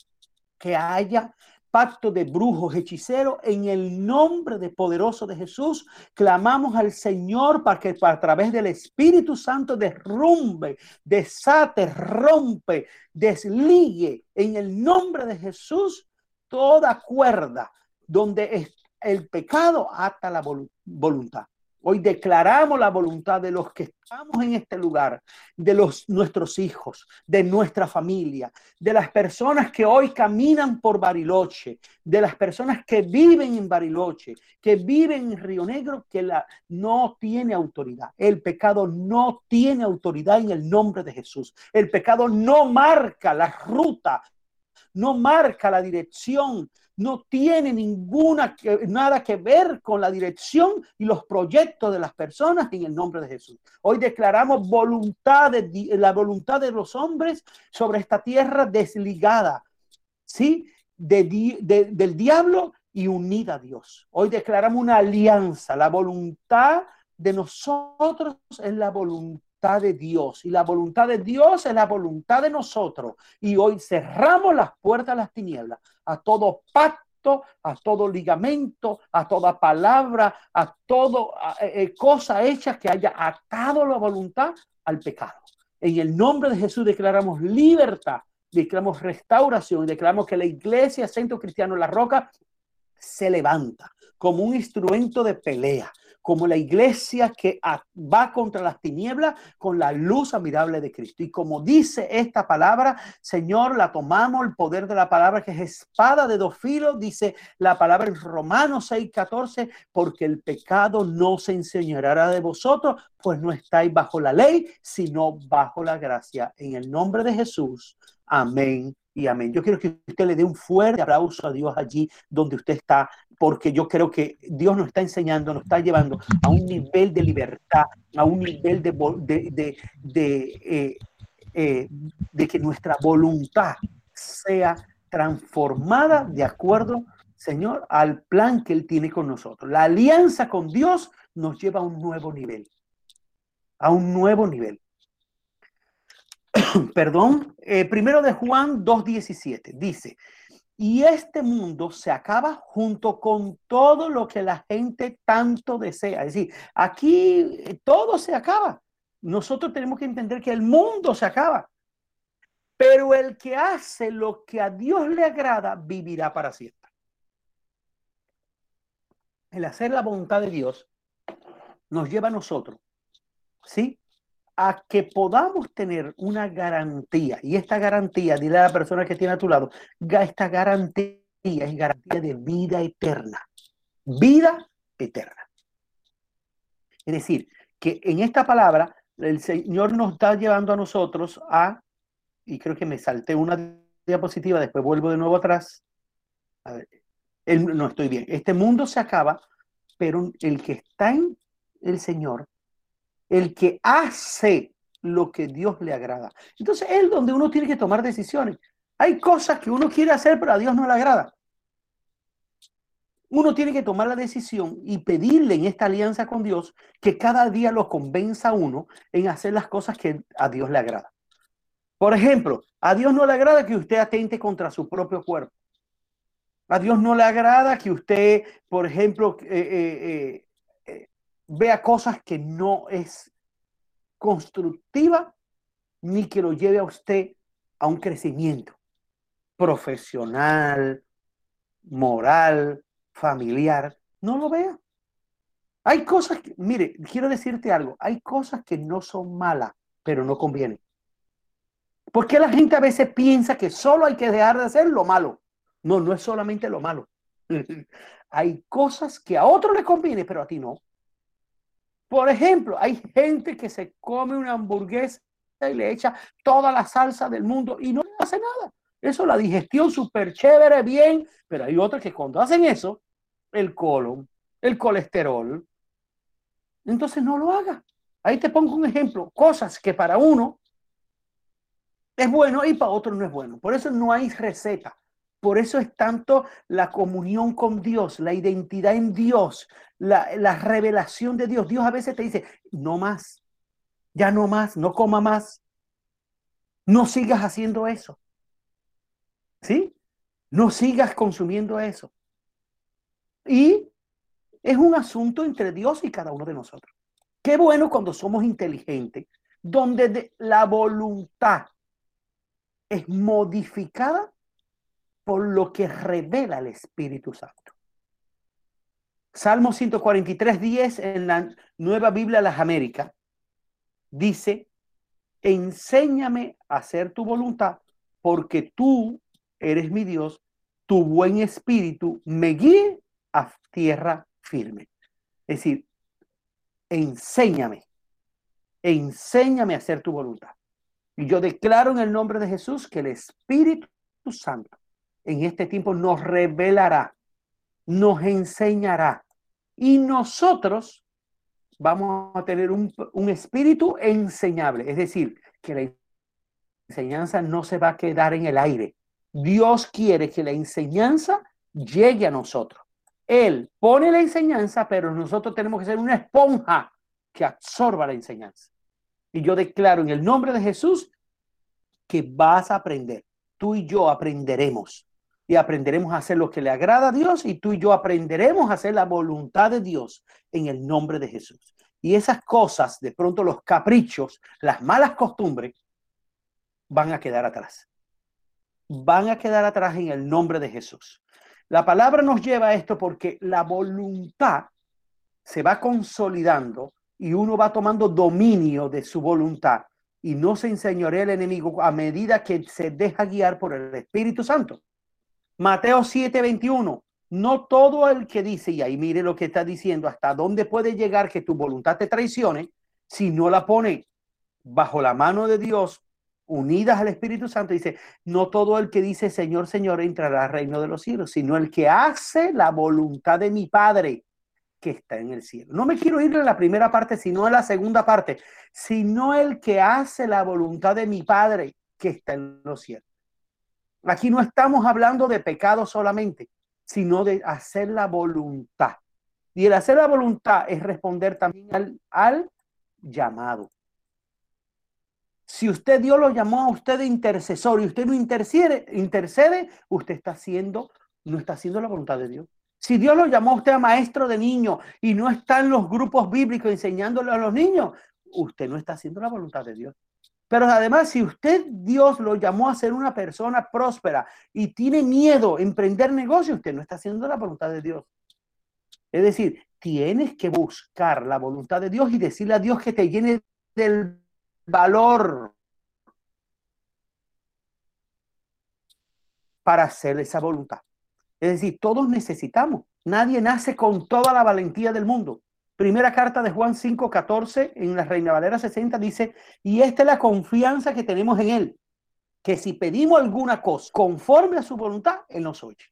que haya, pacto de brujos, hechiceros, en el nombre de poderoso de Jesús, clamamos al Señor para que a través del Espíritu Santo derrumbe, desate, rompe, desligue en el nombre de Jesús toda cuerda donde el pecado ata la voluntad. Hoy declaramos la voluntad de los que estamos en este lugar, de los nuestros hijos, de nuestra familia, de las personas que hoy caminan por Bariloche, de las personas que viven en Bariloche, que viven en Río Negro, que la, no tiene autoridad. El pecado no tiene autoridad en el nombre de Jesús. El pecado no marca la ruta, no marca la dirección no tiene ninguna nada que ver con la dirección y los proyectos de las personas en el nombre de Jesús. Hoy declaramos voluntad de, la voluntad de los hombres sobre esta tierra desligada, ¿sí? del diablo y unida a Dios. Hoy declaramos una alianza, la voluntad de nosotros es la voluntad de Dios y la voluntad de Dios es la voluntad de nosotros. Y hoy cerramos las puertas a las tinieblas, a todo pacto, a todo ligamento, a toda palabra, a toda eh, eh, cosa hecha que haya atado la voluntad al pecado. En el nombre de Jesús declaramos libertad, declaramos restauración declaramos que la iglesia Centro Cristiano La Roca se levanta como un instrumento de pelea como la iglesia que va contra las tinieblas con la luz admirable de Cristo. Y como dice esta palabra, Señor, la tomamos, el poder de la palabra que es espada de dos filos, dice la palabra en Romanos 6, 14, porque el pecado no se enseñará de vosotros, pues no estáis bajo la ley, sino bajo la gracia. En el nombre de Jesús. Amén y amén. Yo quiero que usted le dé un fuerte aplauso a Dios allí donde usted está, porque yo creo que Dios nos está enseñando, nos está llevando a un nivel de libertad, a un nivel de, eh, eh, de que nuestra voluntad sea transformada de acuerdo, Señor, al plan que Él tiene con nosotros. La alianza con Dios nos lleva a un nuevo nivel, a un nuevo nivel. perdón, eh, primero de Juan 2.17, dice, y este mundo se acaba junto con todo lo que la gente tanto desea. Es decir, aquí eh, todo se acaba. Nosotros tenemos que entender que el mundo se acaba. Pero el que hace lo que a Dios le agrada vivirá para siempre. El hacer la voluntad de Dios nos lleva a nosotros, ¿sí? A que podamos tener una garantía, y esta garantía, dile a la persona que tiene a tu lado, esta garantía es garantía de vida eterna, vida eterna. Es decir, que en esta palabra el Señor nos está llevando a nosotros a, y creo que me salté una diapositiva, después vuelvo de nuevo atrás. A no estoy bien. Este mundo se acaba, pero el que está en el Señor el que hace lo que Dios le agrada. Entonces es donde uno tiene que tomar decisiones. Hay cosas que uno quiere hacer, pero a Dios no le agrada. Uno tiene que tomar la decisión y pedirle en esta alianza con Dios que cada día lo convenza a uno en hacer las cosas que a Dios le agrada. Por ejemplo, a Dios no le agrada que usted atente contra su propio cuerpo. A Dios no le agrada que usted, por ejemplo, eh, eh, eh, vea cosas que no es constructiva ni que lo lleve a usted a un crecimiento profesional, moral, familiar. No lo vea. Hay cosas que, mire, quiero decirte algo, hay cosas que no son malas, pero no convienen. Porque la gente a veces piensa que solo hay que dejar de hacer lo malo? No, no es solamente lo malo. hay cosas que a otro le conviene, pero a ti no. Por ejemplo, hay gente que se come una hamburguesa y le echa toda la salsa del mundo y no hace nada. Eso, la digestión súper chévere, bien, pero hay otros que cuando hacen eso, el colon, el colesterol, entonces no lo haga. Ahí te pongo un ejemplo, cosas que para uno es bueno y para otro no es bueno. Por eso no hay receta. Por eso es tanto la comunión con Dios, la identidad en Dios, la, revelación de Dios. Dios a veces te dice, no más, ya no más, no coma más, no sigas haciendo eso. ¿Sí? No sigas consumiendo eso. Y es un asunto entre Dios y cada uno de nosotros. Qué bueno cuando somos inteligentes, donde la voluntad es modificada por lo que revela el Espíritu Santo. Salmo 143, 10 en la Nueva Biblia de las Américas dice, enséñame a hacer tu voluntad porque tú eres mi Dios, tu buen espíritu me guíe a tierra firme. Es decir, enséñame, enséñame a hacer tu voluntad. Y yo declaro en el nombre de Jesús que el Espíritu Santo en este tiempo nos revelará, nos enseñará. Y nosotros vamos a tener un, espíritu enseñable. Es decir, que la enseñanza no se va a quedar en el aire. Dios quiere que la enseñanza llegue a nosotros. Él pone la enseñanza, pero nosotros tenemos que ser una esponja que absorba la enseñanza. Y yo declaro en el nombre de Jesús que vas a aprender. Tú y yo aprenderemos. Y aprenderemos a hacer lo que le agrada a Dios y tú y yo aprenderemos a hacer la voluntad de Dios en el nombre de Jesús. Y esas cosas, de pronto los caprichos, las malas costumbres, van a quedar atrás. Van a quedar atrás en el nombre de Jesús. La palabra nos lleva a esto porque la voluntad se va consolidando y uno va tomando dominio de su voluntad y no se enseñorea el enemigo a medida que se deja guiar por el Espíritu Santo. Mateo 7:21. No todo el que dice, y ahí mire lo que está diciendo, hasta dónde puede llegar que tu voluntad te traicione, si no la pone bajo la mano de Dios unidas al Espíritu Santo, dice, no todo el que dice Señor, Señor entrará al reino de los cielos, sino el que hace la voluntad de mi Padre que está en el cielo. No me quiero ir a la primera parte, sino a la segunda parte, sino el que hace la voluntad de mi Padre que está en los cielos. Aquí no estamos hablando de pecado solamente, sino de hacer la voluntad. Y el hacer la voluntad es responder también al, llamado. Si usted Dios lo llamó a usted de intercesor y usted no intercede, intercede, usted está haciendo, no está haciendo la voluntad de Dios. Si Dios lo llamó a usted a maestro de niños y no está en los grupos bíblicos enseñándole a los niños, usted no está haciendo la voluntad de Dios. Pero además, si usted Dios lo llamó a ser una persona próspera y tiene miedo a emprender negocio, usted no está haciendo la voluntad de Dios. Es decir, tienes que buscar la voluntad de Dios y decirle a Dios que te llene del valor para hacer esa voluntad. Es decir, todos necesitamos. Nadie nace con toda la valentía del mundo. Primera carta de Juan 5:14 en la Reina Valera 60 dice, y esta es la confianza que tenemos en Él, que si pedimos alguna cosa conforme a su voluntad, Él nos oye.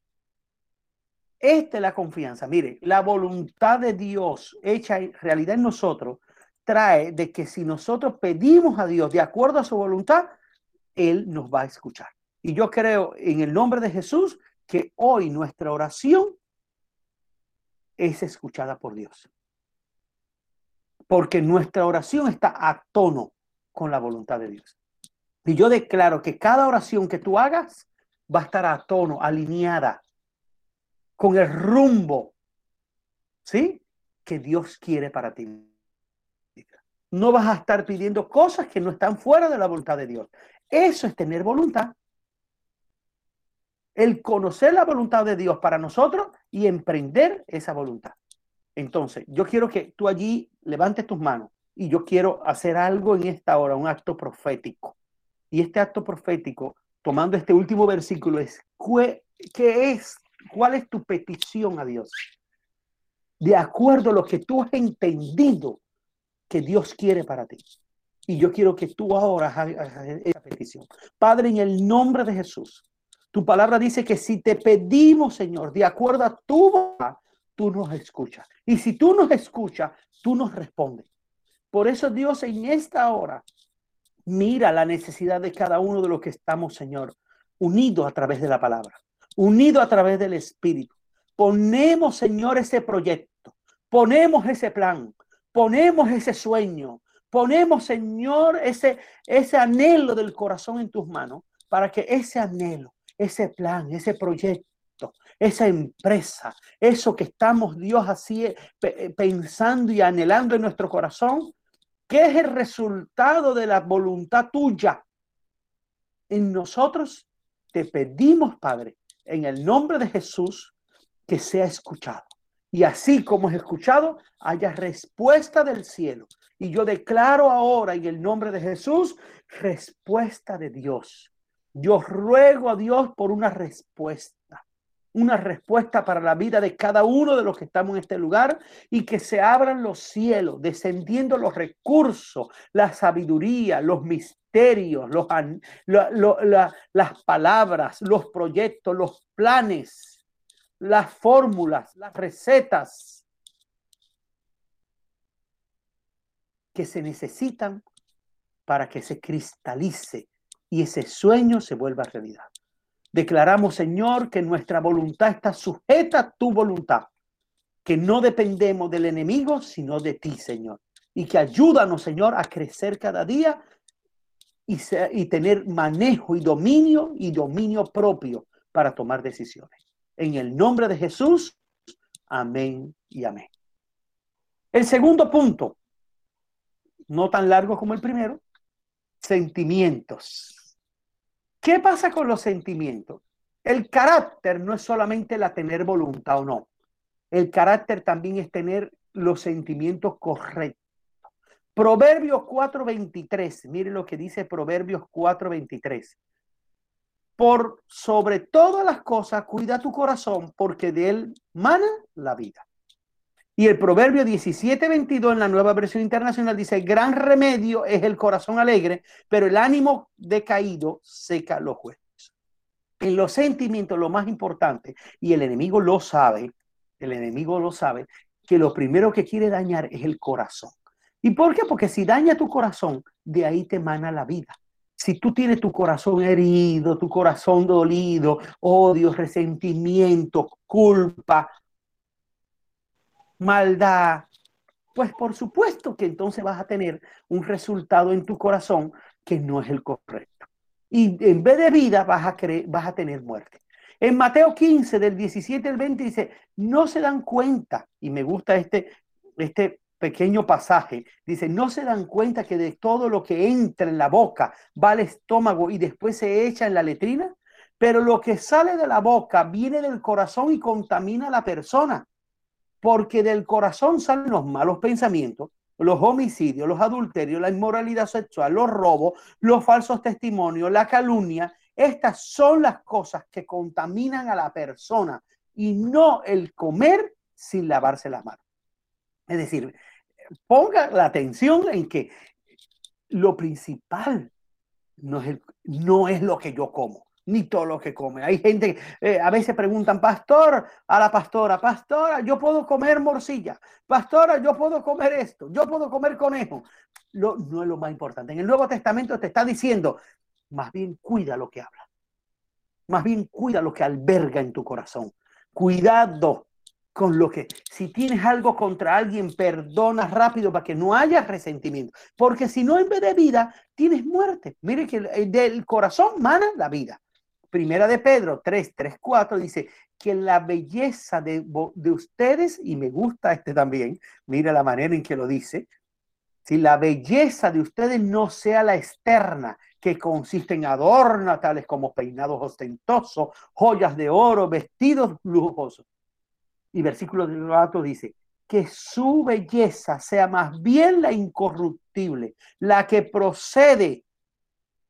Esta es la confianza. Mire, la voluntad de Dios hecha en realidad en nosotros trae de que si nosotros pedimos a Dios de acuerdo a su voluntad, Él nos va a escuchar. Y yo creo en el nombre de Jesús que hoy nuestra oración es escuchada por Dios. Porque nuestra oración está a tono con la voluntad de Dios. Y yo declaro que cada oración que tú hagas va a estar a tono, alineada con el rumbo, ¿sí? Que Dios quiere para ti no vas a estar pidiendo cosas que no están fuera de la voluntad de Dios. Eso es tener voluntad. El conocer la voluntad de Dios para nosotros y emprender esa voluntad. Entonces, yo quiero que tú allí levantes tus manos y yo quiero hacer algo en esta hora, un acto profético. Y este acto profético, tomando este último versículo, es, ¿qué es? ¿Cuál es tu petición a Dios? De acuerdo a lo que tú has entendido que Dios quiere para ti. Y yo quiero que tú ahora hagas esa petición. Padre, en el nombre de Jesús, tu palabra dice que si te pedimos, Señor, de acuerdo a tu voluntad, tú nos escuchas. Y si tú nos escuchas, tú nos respondes. Por eso Dios en esta hora mira la necesidad de cada uno de los que estamos, Señor, unidos a través de la palabra, unidos a través del Espíritu. Ponemos, Señor, ese proyecto, ponemos ese plan, ponemos ese sueño, ponemos, Señor, ese, ese anhelo del corazón en tus manos para que ese anhelo, ese plan, ese proyecto, esa empresa, eso que estamos, Dios, así eh, eh, pensando y anhelando en nuestro corazón, que es el resultado de la voluntad tuya en nosotros, te pedimos, Padre, en el nombre de Jesús, que sea escuchado. Y así como es escuchado, haya respuesta del cielo. Y yo declaro ahora en el nombre de Jesús, respuesta de Dios. Yo ruego a Dios por una respuesta. Una respuesta para la vida de cada uno de los que estamos en este lugar y que se abran los cielos, descendiendo los recursos, la sabiduría, los misterios, los, las palabras, los proyectos, los planes, las fórmulas, las recetas que se necesitan para que se cristalice y ese sueño se vuelva realidad. Declaramos, Señor, que nuestra voluntad está sujeta a tu voluntad, que no dependemos del enemigo, sino de ti, Señor. Y que ayúdanos, Señor, a crecer cada día y, y tener manejo y dominio y dominio propio para tomar decisiones. En el nombre de Jesús, amén y amén. El segundo punto, no tan largo como el primero, sentimientos. ¿Qué pasa con los sentimientos? El carácter no es solamente la tener voluntad o no. El carácter también es tener los sentimientos correctos. Proverbios 4:23, mire lo que dice Proverbios 4:23. Por sobre todas las cosas, cuida tu corazón, porque de él mana la vida. Y el proverbio 17:22 en la nueva versión internacional dice, gran remedio es el corazón alegre, pero el ánimo decaído seca los huesos. En los sentimientos lo más importante, y el enemigo lo sabe, el enemigo lo sabe, que lo primero que quiere dañar es el corazón. ¿Y por qué? Porque si daña tu corazón, de ahí te emana la vida. Si tú tienes tu corazón herido, tu corazón dolido, odio, resentimiento, culpa, maldad, pues por supuesto que entonces vas a tener un resultado en tu corazón que no es el correcto. Y en vez de vida vas a, creer, vas a tener muerte. En Mateo 15, del 17 al 20, dice, no se dan cuenta, y me gusta este, este pequeño pasaje, dice, no se dan cuenta que de todo lo que entra en la boca va al estómago y después se echa en la letrina, pero lo que sale de la boca viene del corazón y contamina a la persona porque del corazón salen los malos pensamientos, los homicidios, los adulterios, la inmoralidad sexual, los robos, los falsos testimonios, la calumnia. Estas son las cosas que contaminan a la persona y no el comer sin lavarse las manos. Es decir, ponga la atención en que lo principal no es, no es lo que yo como ni todo lo que come. Hay gente, eh, a veces preguntan, pastor, a la pastora, pastora, yo puedo comer morcilla, pastora, yo puedo comer esto, yo puedo comer conejo. Lo, no es lo más importante. En el Nuevo Testamento te está diciendo, más bien cuida lo que habla, más bien cuida lo que alberga en tu corazón. Cuidado con lo que, si tienes algo contra alguien, perdona rápido para que no haya resentimiento. Porque si no, en vez de vida, tienes muerte. Mire que del corazón mana la vida. Primera de Pedro 3, 3, 4 dice que la belleza de, de ustedes, y me gusta este también, mira la manera en que lo dice, si la belleza de ustedes no sea la externa, que consiste en adornos tales como peinados ostentosos, joyas de oro, vestidos lujosos. Y versículo 4 dice, que su belleza sea más bien la incorruptible, la que procede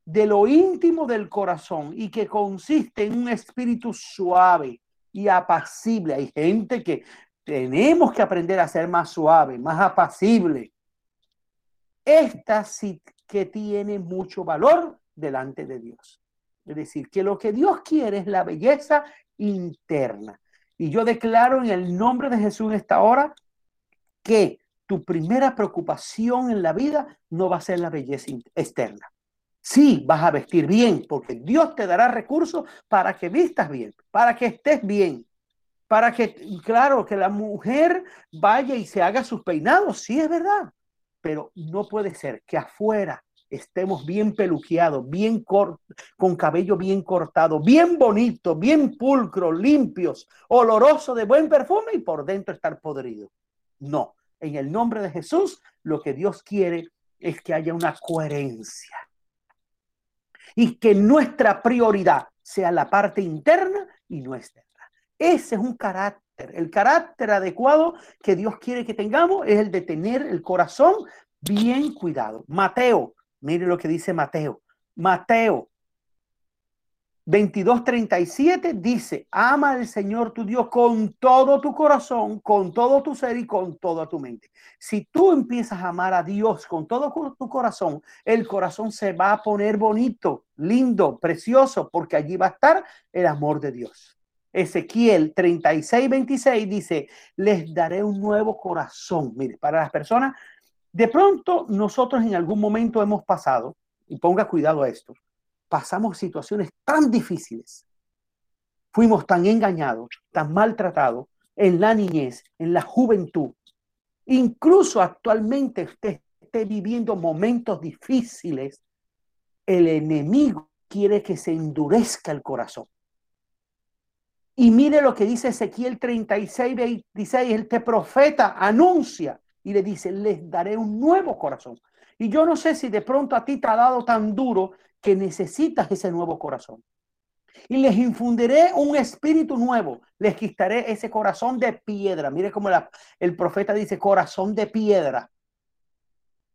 de lo íntimo del corazón y que consiste en un espíritu suave y apacible. Hay gente que tenemos que aprender a ser más suave, más apacible. Esta sí que tiene mucho valor delante de Dios. Es decir, que lo que Dios quiere es la belleza interna. Y yo declaro en el nombre de Jesús en esta hora que tu primera preocupación en la vida no va a ser la belleza externa. Sí, vas a vestir bien, porque Dios te dará recursos para que vistas bien, para que estés bien, para que, claro, que la mujer vaya y se haga sus peinados, sí es verdad, pero no puede ser que afuera estemos bien peluqueados, bien con cabello bien cortado, bien bonito, bien pulcro, limpios, oloroso de buen perfume y por dentro estar podrido. No, en el nombre de Jesús, lo que Dios quiere es que haya una coherencia y que nuestra prioridad sea la parte interna y no externa. Ese es un carácter. El carácter adecuado que Dios quiere que tengamos es el de tener el corazón bien cuidado. Mateo, mire lo que dice Mateo. Mateo 22:37 dice, ama al Señor tu Dios con todo tu corazón, con todo tu ser y con toda tu mente. Si tú empiezas a amar a Dios con todo tu corazón, el corazón se va a poner bonito, lindo, precioso, porque allí va a estar el amor de Dios. Ezequiel 36, 26 dice, les daré un nuevo corazón. Mire, para las personas, de pronto nosotros en algún momento hemos pasado, y ponga cuidado a esto, pasamos situaciones tan difíciles, fuimos tan engañados, tan maltratados en la niñez, en la juventud, incluso actualmente usted esté viviendo momentos difíciles, el enemigo quiere que se endurezca el corazón. Y mire lo que dice Ezequiel 36, 26, este profeta anuncia y le dice, les daré un nuevo corazón. Y yo no sé si de pronto a ti te ha dado tan duro que necesitas ese nuevo corazón. Y les infundiré un espíritu nuevo. Les quitaré ese corazón de piedra. Mire cómo el profeta dice corazón de piedra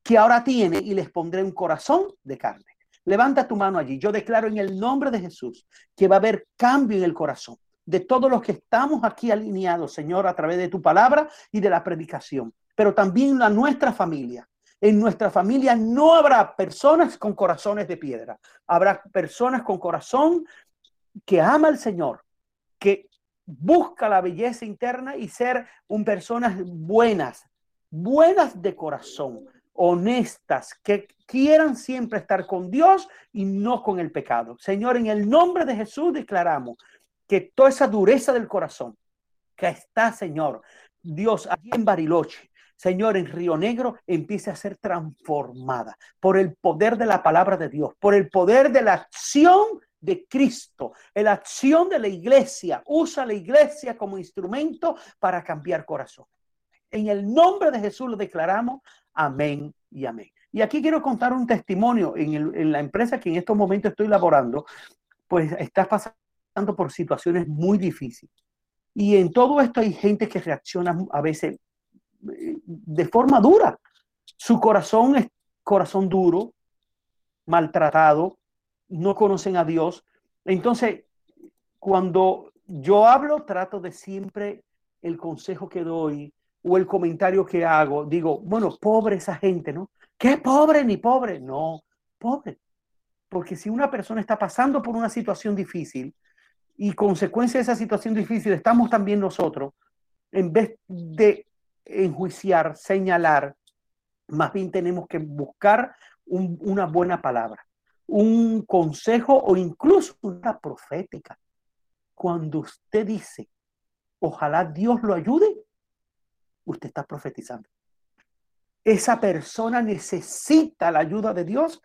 que ahora tiene y les pondré un corazón de carne. Levanta tu mano allí. Yo declaro en el nombre de Jesús que va a haber cambio en el corazón de todos los que estamos aquí alineados, Señor, a través de tu palabra y de la predicación, pero también la nuestra familia, en nuestra familia no habrá personas con corazones de piedra. Habrá personas con corazón que ama al Señor, que busca la belleza interna y ser un personas buenas, buenas de corazón, honestas, que quieran siempre estar con Dios y no con el pecado. Señor, en el nombre de Jesús declaramos que toda esa dureza del corazón que está, Señor, Dios, aquí en Bariloche, Señor, en Río Negro empiece a ser transformada por el poder de la palabra de Dios, por el poder de la acción de Cristo, la acción de la iglesia. Usa la iglesia como instrumento para cambiar corazón. En el nombre de Jesús lo declaramos. Amén y amén. Y aquí quiero contar un testimonio en, la empresa que en estos momentos estoy laborando, pues está pasando por situaciones muy difíciles. Y en todo esto hay gente que reacciona a veces de forma dura. Su corazón es corazón duro, maltratado, no conocen a Dios. Entonces, cuando yo hablo, trato de siempre el consejo que doy o el comentario que hago, digo, bueno, pobre esa gente, ¿no? ¿Qué pobre ni pobre? No, pobre. Porque si una persona está pasando por una situación difícil y consecuencia de esa situación difícil estamos también nosotros, en vez de enjuiciar, señalar, más bien tenemos que buscar una buena palabra, un consejo o incluso una profética. Cuando usted dice, ojalá Dios lo ayude, usted está profetizando. Esa persona necesita la ayuda de Dios.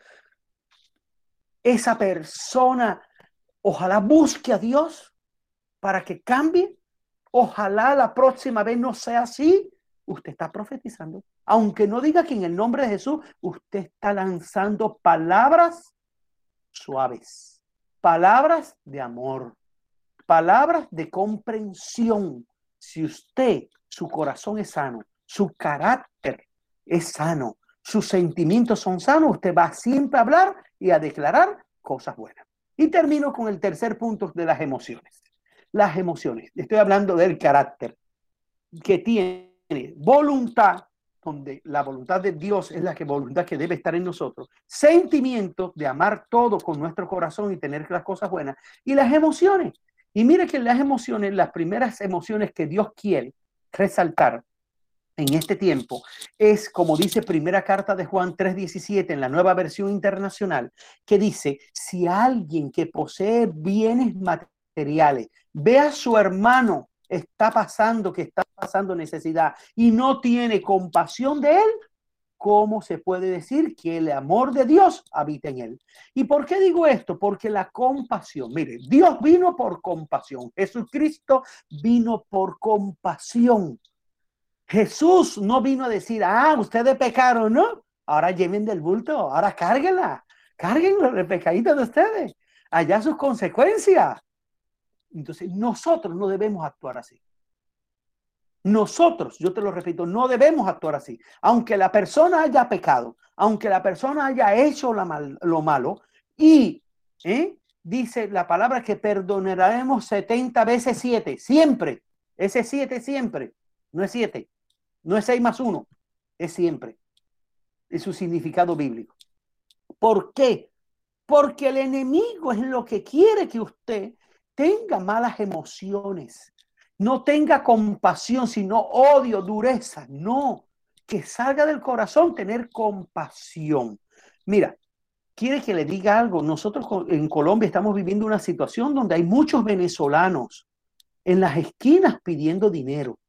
Esa persona, ojalá busque a Dios para que cambie. Ojalá la próxima vez no sea así usted está profetizando. Aunque no diga que en el nombre de Jesús, usted está lanzando palabras suaves, palabras de amor, palabras de comprensión. Si usted, su corazón es sano, su carácter es sano, sus sentimientos son sanos, usted va siempre a hablar y a declarar cosas buenas. Y termino con el tercer punto de las emociones. Las emociones, estoy hablando del carácter que tiene voluntad, donde la voluntad de Dios es la que voluntad que debe estar en nosotros, sentimientos de amar todo con nuestro corazón y tener las cosas buenas, y las emociones. Y mire que las emociones, las primeras emociones que Dios quiere resaltar en este tiempo es, como dice primera carta de Juan 3:17 en la nueva versión internacional, que dice, si alguien que posee bienes materiales ve a su hermano está pasando, que está pasando necesidad y no tiene compasión de él, ¿cómo se puede decir que el amor de Dios habita en él? ¿Y por qué digo esto? Porque la compasión, mire, Dios vino por compasión, Jesucristo vino por compasión. Jesús no vino a decir, ah, ustedes pecaron, ¿no? Ahora lleven del bulto, ahora cárguenla, carguen el pecadito de ustedes, allá sus consecuencias. Entonces, nosotros no debemos actuar así. Nosotros, yo te lo repito, no debemos actuar así. Aunque la persona haya pecado, aunque la persona haya hecho lo malo y ¿eh? dice la palabra que perdonaremos 70 veces 7, siempre. Ese 7 siempre, no es 7, no es 6 más 1, es siempre. Es su significado bíblico. ¿Por qué? Porque el enemigo es lo que quiere que usted tenga malas emociones, no tenga compasión, sino odio, dureza. No, que salga del corazón tener compasión. Mira, quiere que le diga algo. Nosotros en Colombia estamos viviendo una situación donde hay muchos venezolanos en las esquinas pidiendo dinero,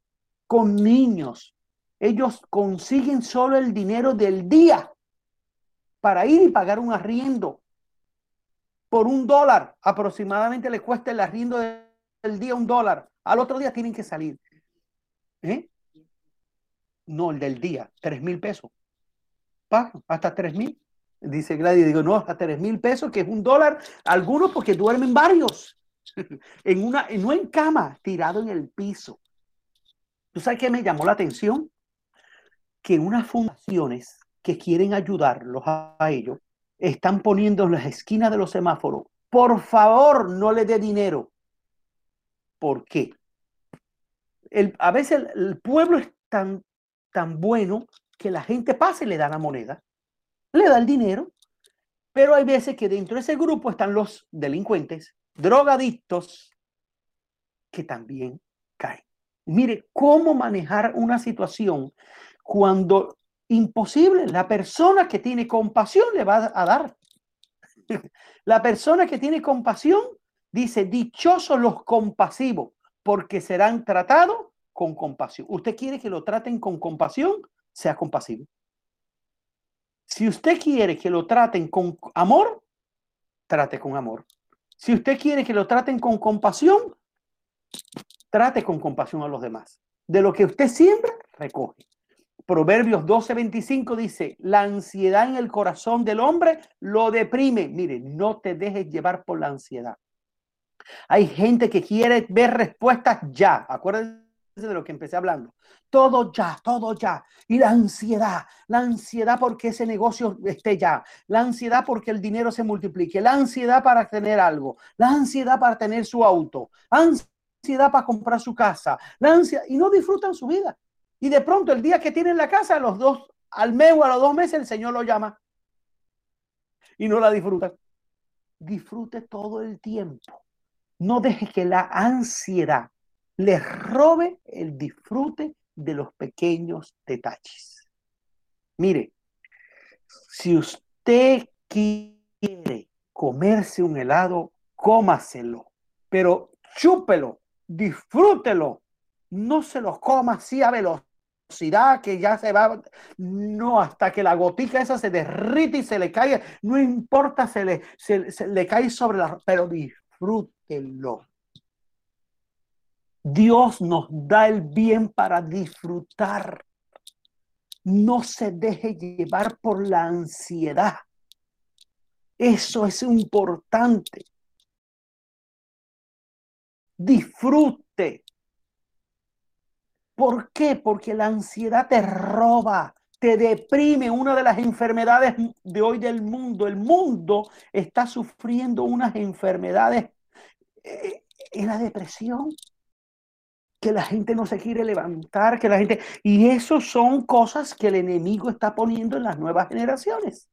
con niños. Ellos consiguen solo el dinero del día para ir y pagar un arriendo. Por un dólar aproximadamente le cuesta el arriendo del día un dólar. Al otro día tienen que salir. ¿Eh? No, el del día, tres mil pesos. hasta tres mil. Dice Gladys, digo, no, hasta tres mil pesos, que es un dólar. Algunos porque duermen varios. en una, no en cama, tirado en el piso. ¿Tú sabes qué me llamó la atención? Que unas fundaciones que quieren ayudarlos a, ellos están poniendo en las esquinas de los semáforos, por favor, no le dé dinero. ¿Por qué? A veces el, pueblo es tan, tan bueno que la gente pasa y le da la moneda, le da el dinero, pero hay veces que dentro de ese grupo están los delincuentes, drogadictos, que también caen. Mire, cómo manejar una situación cuando Imposible. La persona que tiene compasión le va a dar. La persona que tiene compasión dice, dichosos los compasivos, porque serán tratados con compasión. Usted quiere que lo traten con compasión, sea compasivo. Si usted quiere que lo traten con amor, trate con amor. Si usted quiere que lo traten con compasión, trate con compasión a los demás. De lo que usted siembra, recoge. Proverbios 12:25 dice, la ansiedad en el corazón del hombre lo deprime. Mire, no te dejes llevar por la ansiedad. Hay gente que quiere ver respuestas ya. Acuérdense de lo que empecé hablando. Todo ya, todo ya. Y la ansiedad, la ansiedad porque ese negocio esté ya. La ansiedad porque el dinero se multiplique. La ansiedad para tener algo. La ansiedad para tener su auto. La ansiedad para comprar su casa. La ansiedad. Y no disfrutan su vida. Y de pronto el día que tienen la casa, los dos, al mes o a los dos meses, el Señor lo llama. Y no la disfruta. Disfrute todo el tiempo. No deje que la ansiedad le robe el disfrute de los pequeños detalles. Mire, si usted quiere comerse un helado, cómaselo, pero chúpelo, disfrútelo, no se lo coma así a velocidad que ya se va, no, hasta que la gotica esa se derrite y se le caiga, no importa, se le, se, le cae sobre la, pero disfrútenlo. Dios nos da el bien para disfrutar. No se deje llevar por la ansiedad. Eso es importante. Disfrute. ¿Por qué? Porque la ansiedad te roba, te deprime. Una de las enfermedades de hoy del mundo. El mundo está sufriendo unas enfermedades. Eh, en la depresión. Que la gente no se quiere levantar, que la gente... Y eso son cosas que el enemigo está poniendo en las nuevas generaciones.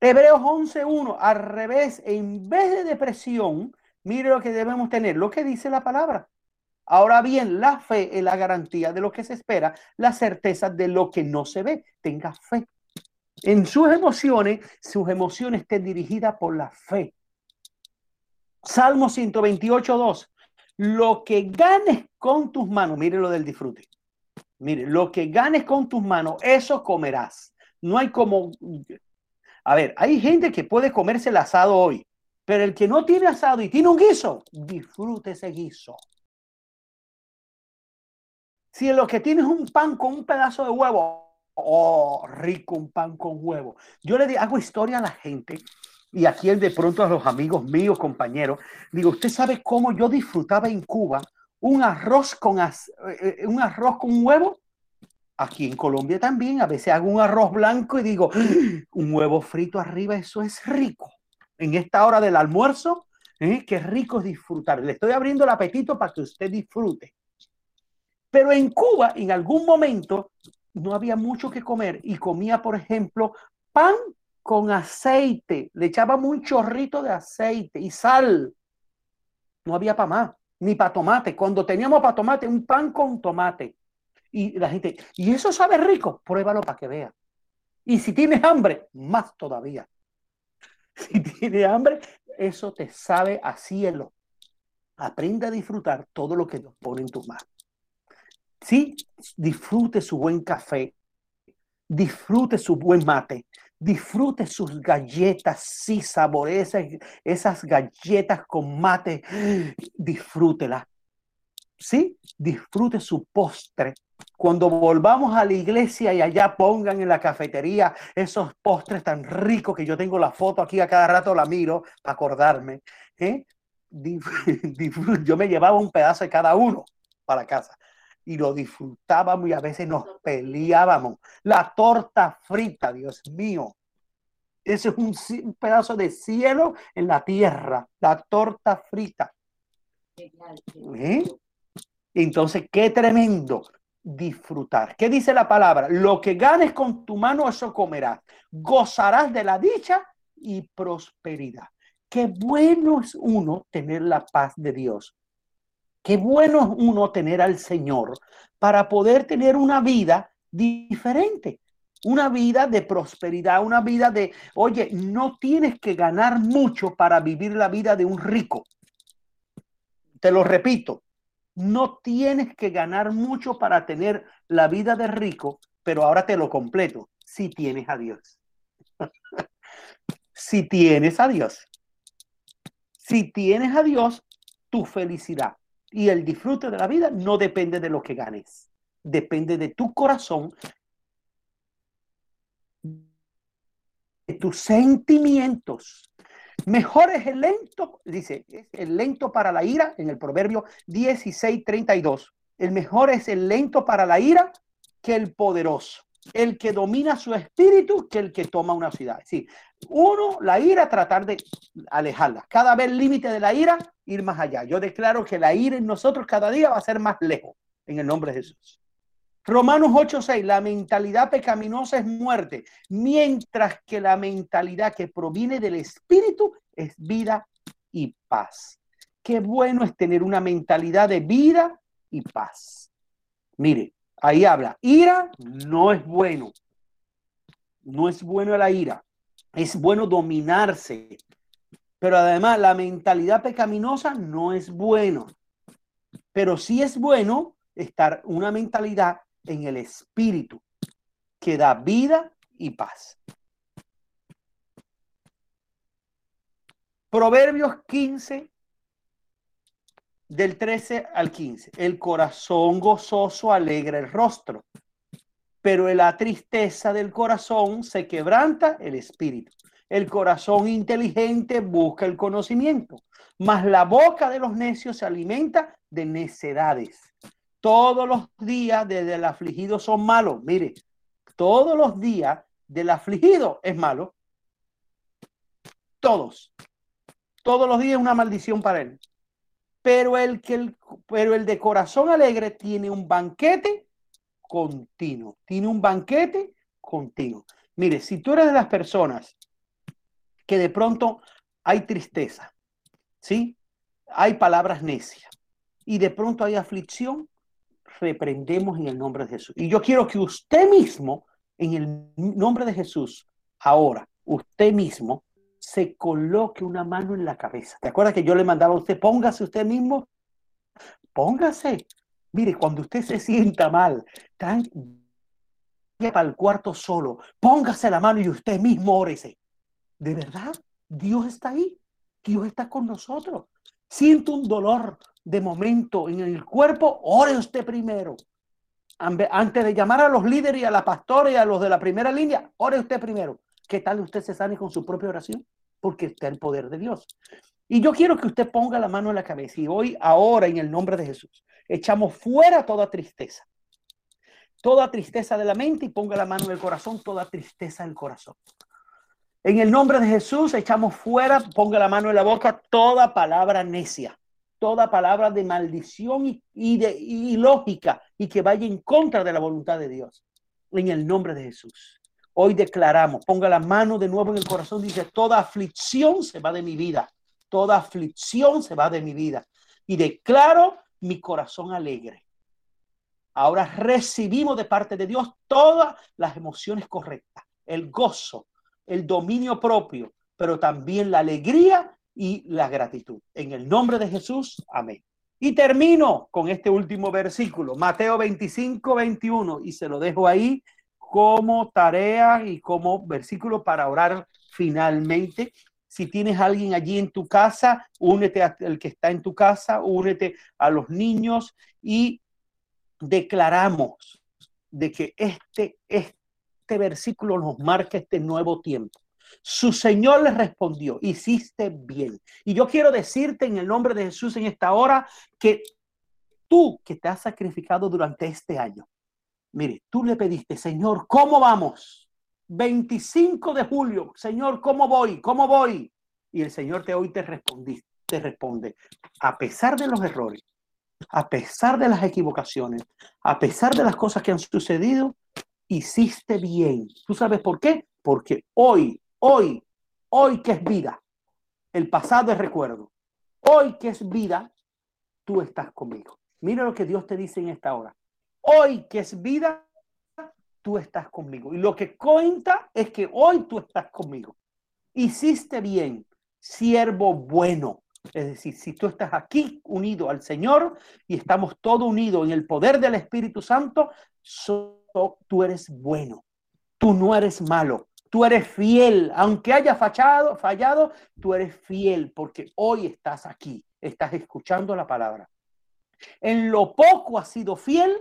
Hebreos 11.1, al revés, en vez de depresión, mire lo que debemos tener, lo que dice la palabra. Ahora bien, la fe es la garantía de lo que se espera, la certeza de lo que no se ve. Tenga fe. En sus emociones, sus emociones estén dirigidas por la fe. Salmo 128, 2. Lo que ganes con tus manos, mire lo del disfrute. Mire, lo que ganes con tus manos, eso comerás. No hay como... A ver, hay gente que puede comerse el asado hoy, pero el que no tiene asado y tiene un guiso, disfrute ese guiso. Si lo que tienes un pan con un pedazo de huevo, oh, rico un pan con huevo. Yo le hago historia a la gente y aquí de pronto a los amigos míos, compañeros, digo, ¿usted sabe cómo yo disfrutaba en Cuba un arroz con, eh, eh, un arroz con huevo? Aquí en Colombia también, a veces hago un arroz blanco y digo, un huevo frito arriba, eso es rico. en esta hora del almuerzo, ¿eh? qué rico es disfrutar. Le estoy abriendo el apetito para que usted disfrute. Pero en Cuba, en algún momento, no había mucho que comer y comía, por ejemplo, pan con aceite. Le echábamos un chorrito de aceite y sal. No había para más, ni para tomate. Cuando teníamos para tomate, un pan con tomate. Y la gente, ¿y eso sabe rico? Pruébalo para que vea. Y si tienes hambre, más todavía. Si tienes hambre, eso te sabe a cielo. Aprende a disfrutar todo lo que Dios pone en tus manos. Sí, disfrute su buen café, disfrute su buen mate, disfrute sus galletas, sí, saborece esas galletas con mate, disfrútela. Sí, disfrute su postre. Cuando volvamos a la iglesia y allá pongan en la cafetería esos postres tan ricos que yo tengo la foto aquí a cada rato la miro para acordarme. ¿eh? Yo me llevaba un pedazo de cada uno para casa y lo disfrutábamos y a veces nos peleábamos. La torta frita, Dios mío. Ese es un, pedazo de cielo en la tierra, la torta frita. ¿Eh? Entonces, qué tremendo disfrutar. ¿Qué dice la palabra? Lo que ganes con tu mano, eso comerás. Gozarás de la dicha y prosperidad. Qué bueno es uno tener la paz de Dios. Qué bueno es uno tener al Señor para poder tener una vida diferente, una vida de prosperidad, una vida de, oye, no tienes que ganar mucho para vivir la vida de un rico. Te lo repito, no tienes que ganar mucho para tener la vida de rico, pero ahora te lo completo, si tienes a Dios. si tienes a Dios. Si tienes a Dios, tu felicidad y el disfrute de la vida no depende de lo que ganes, depende de tu corazón, de tus sentimientos. Mejor es el lento, dice, el lento para la ira en el proverbio 16:32. El mejor es el lento para la ira que el poderoso el que domina su espíritu que el que toma una ciudad. Sí, uno, la ira, tratar de alejarla. Cada vez el límite de la ira, ir más allá. Yo declaro que la ira en nosotros cada día va a ser más lejos, en el nombre de Jesús. Romanos 8:6, la mentalidad pecaminosa es muerte, mientras que la mentalidad que proviene del espíritu es vida y paz. Qué bueno es tener una mentalidad de vida y paz. Mire, Ahí habla, ira no es bueno. No es bueno la ira. Es bueno dominarse. Pero además la mentalidad pecaminosa no es bueno. Pero sí es bueno estar una mentalidad en el espíritu que da vida y paz. Proverbios 15, del 13 al 15. El corazón gozoso alegra el rostro, pero en la tristeza del corazón se quebranta el espíritu. El corazón inteligente busca el conocimiento, mas la boca de los necios se alimenta de necedades. Todos los días desde el afligido son malos. Mire, todos los días del afligido es malo. Todos. Todos los días es una maldición para él pero el, que el, pero el de corazón alegre tiene un banquete continuo, tiene un banquete continuo. Mire, si tú eres de las personas que de pronto hay tristeza, ¿sí? Hay palabras necias y de pronto hay aflicción, reprendemos en el nombre de Jesús. Y yo quiero que usted mismo, en el nombre de Jesús, ahora, usted mismo, se coloque una mano en la cabeza. ¿Te acuerdas que yo le mandaba a usted, póngase usted mismo? Póngase. Mire, cuando usted se sienta mal, tan para el cuarto solo, póngase la mano y usted mismo órese. De verdad, Dios está ahí. Dios está con nosotros. Siento un dolor de momento en el cuerpo, ore usted primero. Antes de llamar a los líderes y a la pastora y a los de la primera línea, ore usted primero. ¿Qué tal usted se sane con su propia oración? Porque está el poder de Dios. Y yo quiero que usted ponga la mano en la cabeza y hoy, ahora, en el nombre de Jesús, echamos fuera toda tristeza. Toda tristeza de la mente y ponga la mano en el corazón, toda tristeza del corazón. En el nombre de Jesús echamos fuera, ponga la mano en la boca, toda palabra necia, toda palabra de maldición y, de ilógica y que vaya en contra de la voluntad de Dios. En el nombre de Jesús. Hoy declaramos, ponga la mano de nuevo en el corazón, dice, toda aflicción se va de mi vida, toda aflicción se va de mi vida. Y declaro mi corazón alegre. Ahora recibimos de parte de Dios todas las emociones correctas, el gozo, el dominio propio, pero también la alegría y la gratitud. En el nombre de Jesús, amén. Y termino con este último versículo, Mateo 25, 21, y se lo dejo ahí como tarea y como versículo para orar finalmente. Si tienes alguien allí en tu casa, únete al que está en tu casa, únete a los niños y declaramos de que este, este versículo nos marca este nuevo tiempo. Su Señor le respondió, hiciste bien. Y yo quiero decirte en el nombre de Jesús en esta hora que tú que te has sacrificado durante este año, Mire, tú le pediste, Señor, ¿cómo vamos? 25 de julio, Señor, ¿cómo voy? ¿Cómo voy? Y el Señor te hoy te respondiste, te responde, a pesar de los errores, a pesar de las equivocaciones, a pesar de las cosas que han sucedido, hiciste bien. ¿Tú sabes por qué? Porque hoy, hoy, hoy que es vida, el pasado es recuerdo. Hoy que es vida, tú estás conmigo. Mira lo que Dios te dice en esta hora. Hoy que es vida, tú estás conmigo. Y lo que cuenta es que hoy tú estás conmigo. Hiciste bien, siervo bueno. Es decir, si tú estás aquí unido al Señor y estamos todos unidos en el poder del Espíritu Santo, tú eres bueno. Tú no eres malo. Tú eres fiel. Aunque haya fallado, fallado, tú eres fiel porque hoy estás aquí. Estás escuchando la palabra. En lo poco has sido fiel,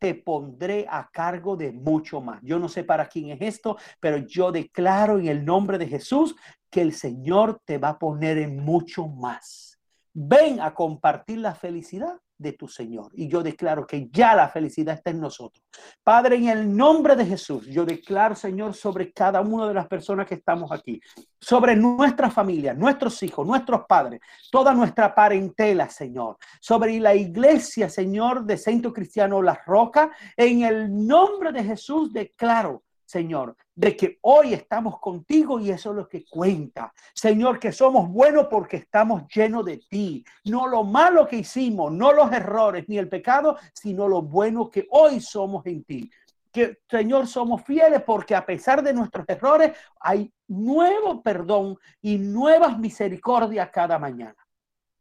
te pondré a cargo de mucho más. Yo no sé para quién es esto, pero yo declaro en el nombre de Jesús que el Señor te va a poner en mucho más. Ven a compartir la felicidad de tu Señor. Y yo declaro que ya la felicidad está en nosotros. Padre, en el nombre de Jesús, yo declaro, Señor, sobre cada una de las personas que estamos aquí, sobre nuestra familia, nuestros hijos, nuestros padres, toda nuestra parentela, Señor, sobre la iglesia, Señor, de Centro Cristiano La Roca, en el nombre de Jesús declaro Señor, de que hoy estamos contigo y eso es lo que cuenta. Señor, que somos buenos porque estamos llenos de ti. No lo malo que hicimos, no los errores ni el pecado, sino lo bueno que hoy somos en ti. Que, Señor, somos fieles porque a pesar de nuestros errores hay nuevo perdón y nuevas misericordias cada mañana.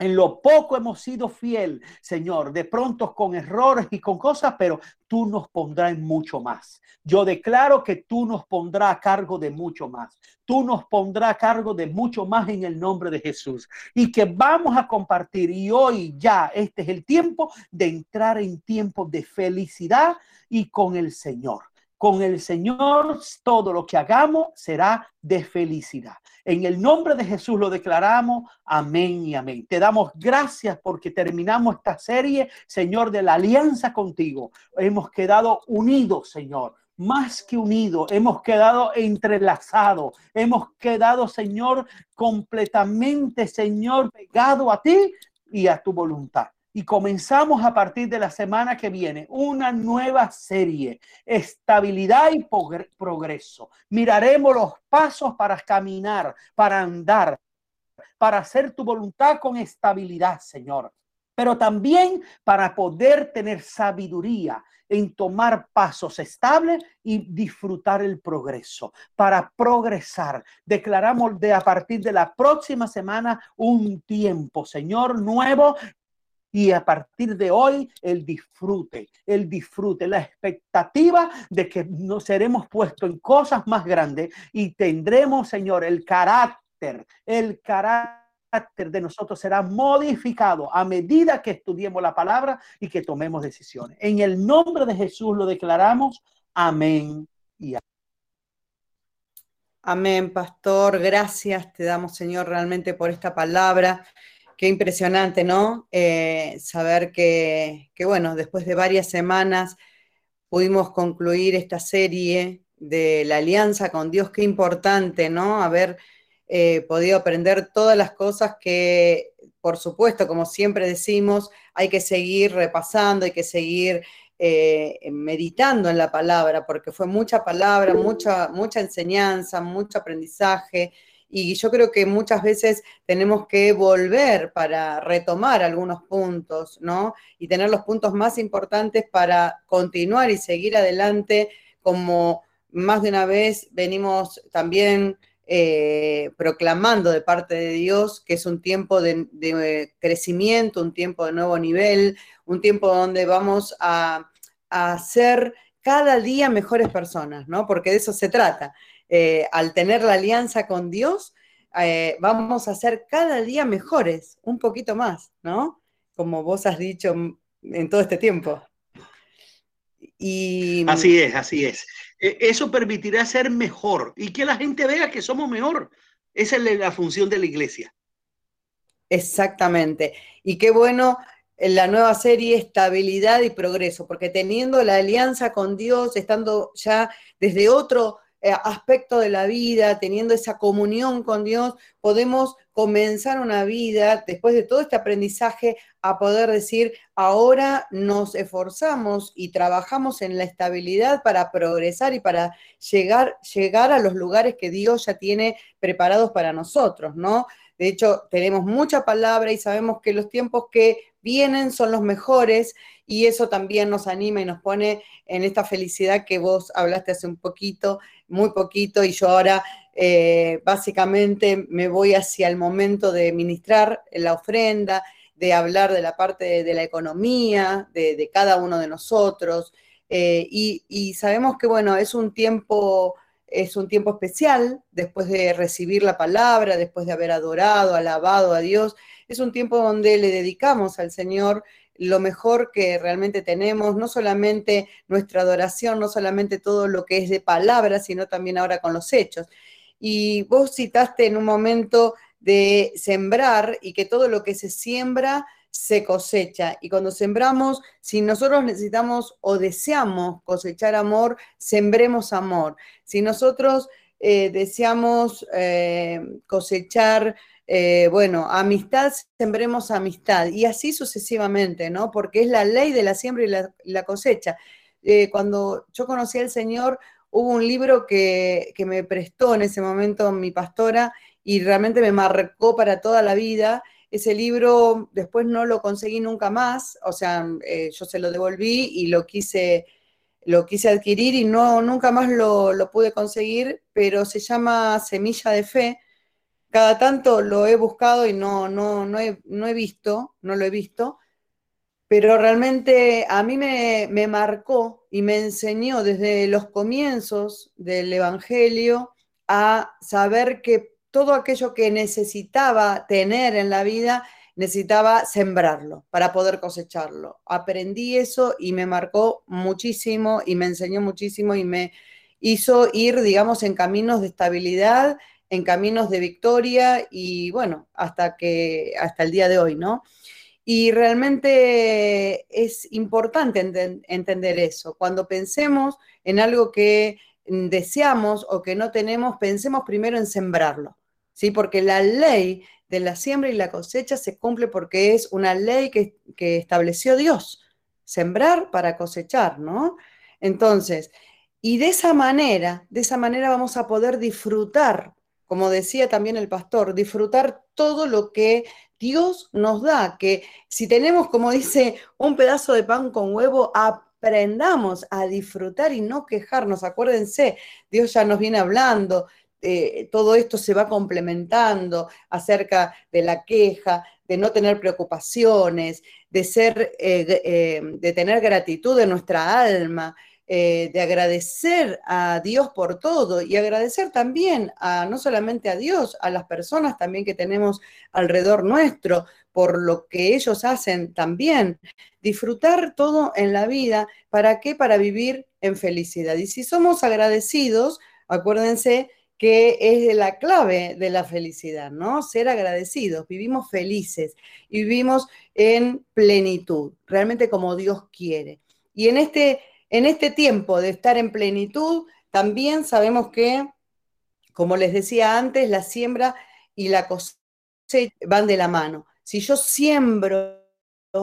En lo poco hemos sido fiel, Señor, de pronto con errores y con cosas, pero tú nos pondrás en mucho más. Yo declaro que tú nos pondrás a cargo de mucho más. Tú nos pondrás a cargo de mucho más en el nombre de Jesús. Y que vamos a compartir. Y hoy ya este es el tiempo de entrar en tiempo de felicidad y con el Señor. Con el Señor todo lo que hagamos será de felicidad. En el nombre de Jesús lo declaramos. Amén y amén. Te damos gracias porque terminamos esta serie, Señor, de la alianza contigo. Hemos quedado unidos, Señor más que unidos, hemos quedado entrelazados, hemos quedado, Señor, completamente, Señor, pegado a ti y a tu voluntad y comenzamos a partir de la semana que viene una nueva serie, estabilidad y progreso. Miraremos los pasos para caminar, para andar, para hacer tu voluntad con estabilidad, Señor. Pero también para poder tener sabiduría en tomar pasos estables y disfrutar el progreso, para progresar. Declaramos de a partir de la próxima semana un tiempo, Señor, nuevo y a partir de hoy, el disfrute, el disfrute, la expectativa de que nos seremos puestos en cosas más grandes y tendremos, Señor, el carácter, el carácter de nosotros será modificado a medida que estudiemos la palabra y que tomemos decisiones. En el nombre de Jesús lo declaramos. Amén y amén. Amén, pastor. Gracias te damos, Señor, realmente por esta palabra. Qué impresionante, ¿no? Eh, saber que, bueno, después de varias semanas pudimos concluir esta serie de la alianza con Dios, qué importante, ¿no? Haber eh, podido aprender todas las cosas que, por supuesto, como siempre decimos, hay que seguir repasando, hay que seguir eh, meditando en la palabra, porque fue mucha palabra, mucha, mucha enseñanza, mucho aprendizaje. Y yo creo que muchas veces tenemos que volver para retomar algunos puntos, ¿no? Y tener los puntos más importantes para continuar y seguir adelante, como más de una vez venimos también eh, proclamando de parte de Dios que es un tiempo de, crecimiento, un tiempo de nuevo nivel, un tiempo donde vamos a, ser cada día mejores personas, ¿no? Porque de eso se trata. Eh, al tener la alianza con Dios, eh, vamos a ser cada día mejores, un poquito más, ¿no? Como vos has dicho en todo este tiempo. Y... Así es, así es. E, eso permitirá ser mejor y que la gente vea que somos mejor. Esa es la función de la iglesia. Exactamente. Y qué bueno en la nueva serie Estabilidad y Progreso, porque teniendo la alianza con Dios, estando ya desde otro eh, aspecto de la vida, teniendo esa comunión con Dios, podemos comenzar una vida después de todo este aprendizaje a poder decir, ahora nos esforzamos y trabajamos en la estabilidad para progresar y para llegar, llegar a los lugares que Dios ya tiene preparados para nosotros, ¿no? De hecho, tenemos mucha palabra y sabemos que los tiempos que vienen son los mejores y eso también nos anima y nos pone en esta felicidad que vos hablaste hace un poquito, muy poquito, y yo ahora eh, básicamente me voy hacia el momento de ministrar la ofrenda, de hablar de la parte de, la economía, de, cada uno de nosotros, eh, y, y sabemos que, bueno, es un tiempo es un tiempo especial después de recibir la palabra, después de haber adorado, alabado a Dios. Es un tiempo donde le dedicamos al Señor lo mejor que realmente tenemos, no solamente nuestra adoración, no solamente todo lo que es de palabras, sino también ahora con los hechos. Y vos citaste en un momento de sembrar y que todo lo que se siembra se cosecha. Y cuando sembramos, si nosotros necesitamos o deseamos cosechar amor, sembremos amor. Si nosotros eh, deseamos eh, cosechar, eh, bueno, amistad, sembremos amistad. Y así sucesivamente, ¿no? Porque es la ley de la siembra y la, cosecha. cuando yo conocí al Señor, hubo un libro que, que me prestó en ese momento mi pastora y realmente me marcó para toda la vida ese libro después no lo conseguí nunca más, o sea, eh, yo se lo devolví y lo quise, lo quise adquirir y no, nunca más lo, pude conseguir, pero se llama Semilla de Fe. Cada tanto lo he buscado y no, no, no, he, no he visto, no lo he visto, pero realmente a mí me, me marcó y me enseñó desde los comienzos del Evangelio a saber que todo aquello que necesitaba tener en la vida, necesitaba sembrarlo para poder cosecharlo. Aprendí eso y me marcó muchísimo y me enseñó muchísimo y me hizo ir, digamos, en caminos de estabilidad, en caminos de victoria y bueno, hasta que hasta el día de hoy, ¿no? Y realmente es importante entender eso. Cuando pensemos en algo que deseamos o que no tenemos, pensemos primero en sembrarlo. ¿Sí? Porque la ley de la siembra y la cosecha se cumple porque es una ley que, estableció Dios, sembrar para cosechar, ¿no? Entonces, y de esa manera, de esa manera vamos a poder disfrutar, como decía también el pastor, disfrutar todo lo que Dios nos da, que si tenemos, como dice, un pedazo de pan con huevo, aprendamos a disfrutar y no quejarnos. Acuérdense, Dios ya nos viene hablando eh, todo esto se va complementando acerca de la queja, de no tener preocupaciones, de ser, eh, eh, de tener gratitud en nuestra alma, de agradecer a Dios por todo y agradecer también a no solamente a Dios, a las personas también que tenemos alrededor nuestro por lo que ellos hacen también. Disfrutar todo en la vida, ¿para qué? Para vivir en felicidad. Y si somos agradecidos, acuérdense que es la clave de la felicidad, ¿no? Ser agradecidos, vivimos felices y vivimos en plenitud, realmente como Dios quiere. Y en este, en este tiempo de estar en plenitud, también sabemos que, como les decía antes, la siembra y la cosecha van de la mano. Si yo siembro,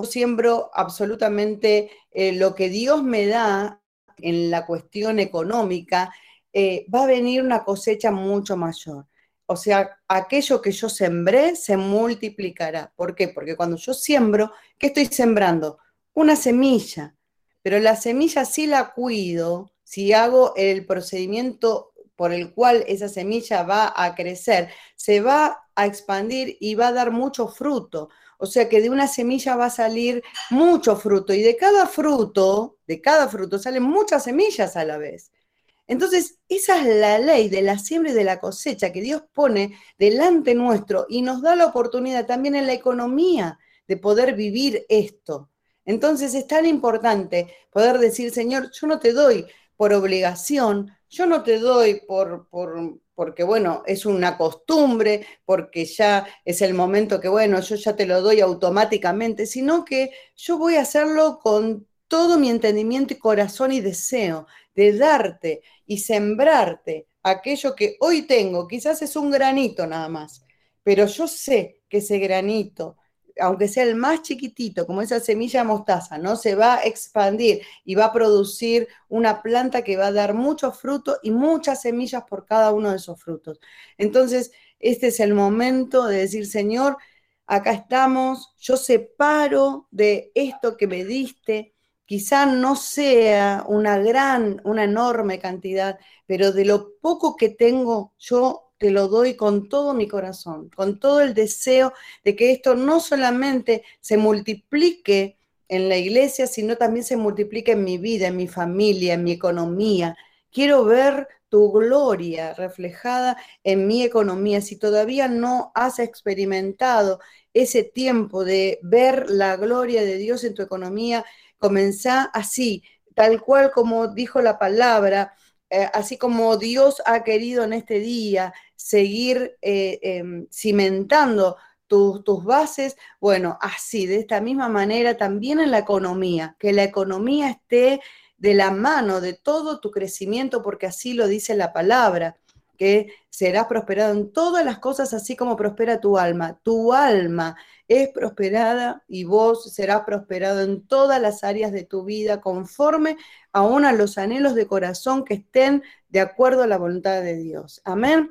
siembro absolutamente eh, lo que Dios me da en la cuestión económica, eh, va a venir una cosecha mucho mayor. O sea, aquello que yo sembré se multiplicará. ¿Por qué? Porque cuando yo siembro, ¿qué estoy sembrando? Una semilla. Pero la semilla sí la cuido, si hago el procedimiento por el cual esa semilla va a crecer, se va a expandir y va a dar mucho fruto. O sea que de una semilla va a salir mucho fruto y de cada fruto, de cada fruto salen muchas semillas a la vez. Entonces, esa es la ley de la siembra y de la cosecha que Dios pone delante nuestro y nos da la oportunidad también en la economía de poder vivir esto. Entonces es tan importante poder decir, Señor, yo no te doy por obligación, yo no te doy por, por, porque, bueno, es una costumbre, porque ya es el momento que, bueno, yo ya te lo doy automáticamente, sino que yo voy a hacerlo con todo mi entendimiento y corazón y deseo de darte y sembrarte aquello que hoy tengo. Quizás es un granito nada más, pero yo sé que ese granito, aunque sea el más chiquitito, como esa semilla mostaza, ¿no? Se va a expandir y va a producir una planta que va a dar muchos frutos y muchas semillas por cada uno de esos frutos. Entonces, este es el momento de decir, Señor, acá estamos, yo separo de esto que me diste, quizá no sea una gran, una enorme cantidad, pero de lo poco que tengo, yo te lo doy con todo mi corazón, con todo el deseo de que esto no solamente se multiplique en la iglesia, sino también se multiplique en mi vida, en mi familia, en mi economía. Quiero ver tu gloria reflejada en mi economía. Si todavía no has experimentado ese tiempo de ver la gloria de Dios en tu economía, comenzá así, tal cual como dijo la palabra, eh, así como Dios ha querido en este día seguir eh, em, cimentando tus bases, bueno, así, de esta misma manera también en la economía, que la economía esté de la mano de todo tu crecimiento, porque así lo dice la palabra que serás prosperado en todas las cosas, así como prospera tu alma. Tu alma es prosperada y vos serás prosperado en todas las áreas de tu vida, conforme aún a los anhelos de corazón que estén de acuerdo a la voluntad de Dios. Amén.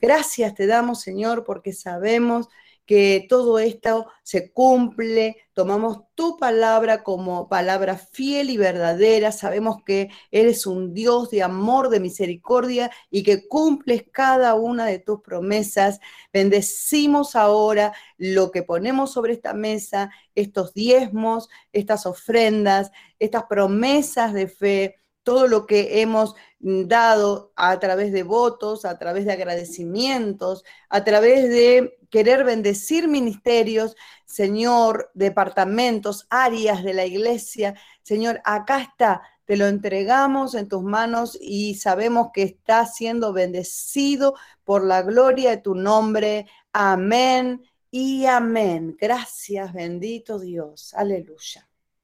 Gracias te damos, Señor, porque sabemos que todo esto se cumple, tomamos tu palabra como palabra fiel y verdadera, sabemos que eres un Dios de amor, de misericordia y que cumples cada una de tus promesas. Bendecimos ahora lo que ponemos sobre esta mesa, estos diezmos, estas ofrendas, estas promesas de fe todo lo que hemos dado a través de votos, a través de agradecimientos, a través de querer bendecir ministerios, Señor, departamentos, áreas de la iglesia. Señor, acá está, te lo entregamos en tus manos y sabemos que está siendo bendecido por la gloria de tu nombre. Amén y amén. Gracias, bendito Dios. Aleluya.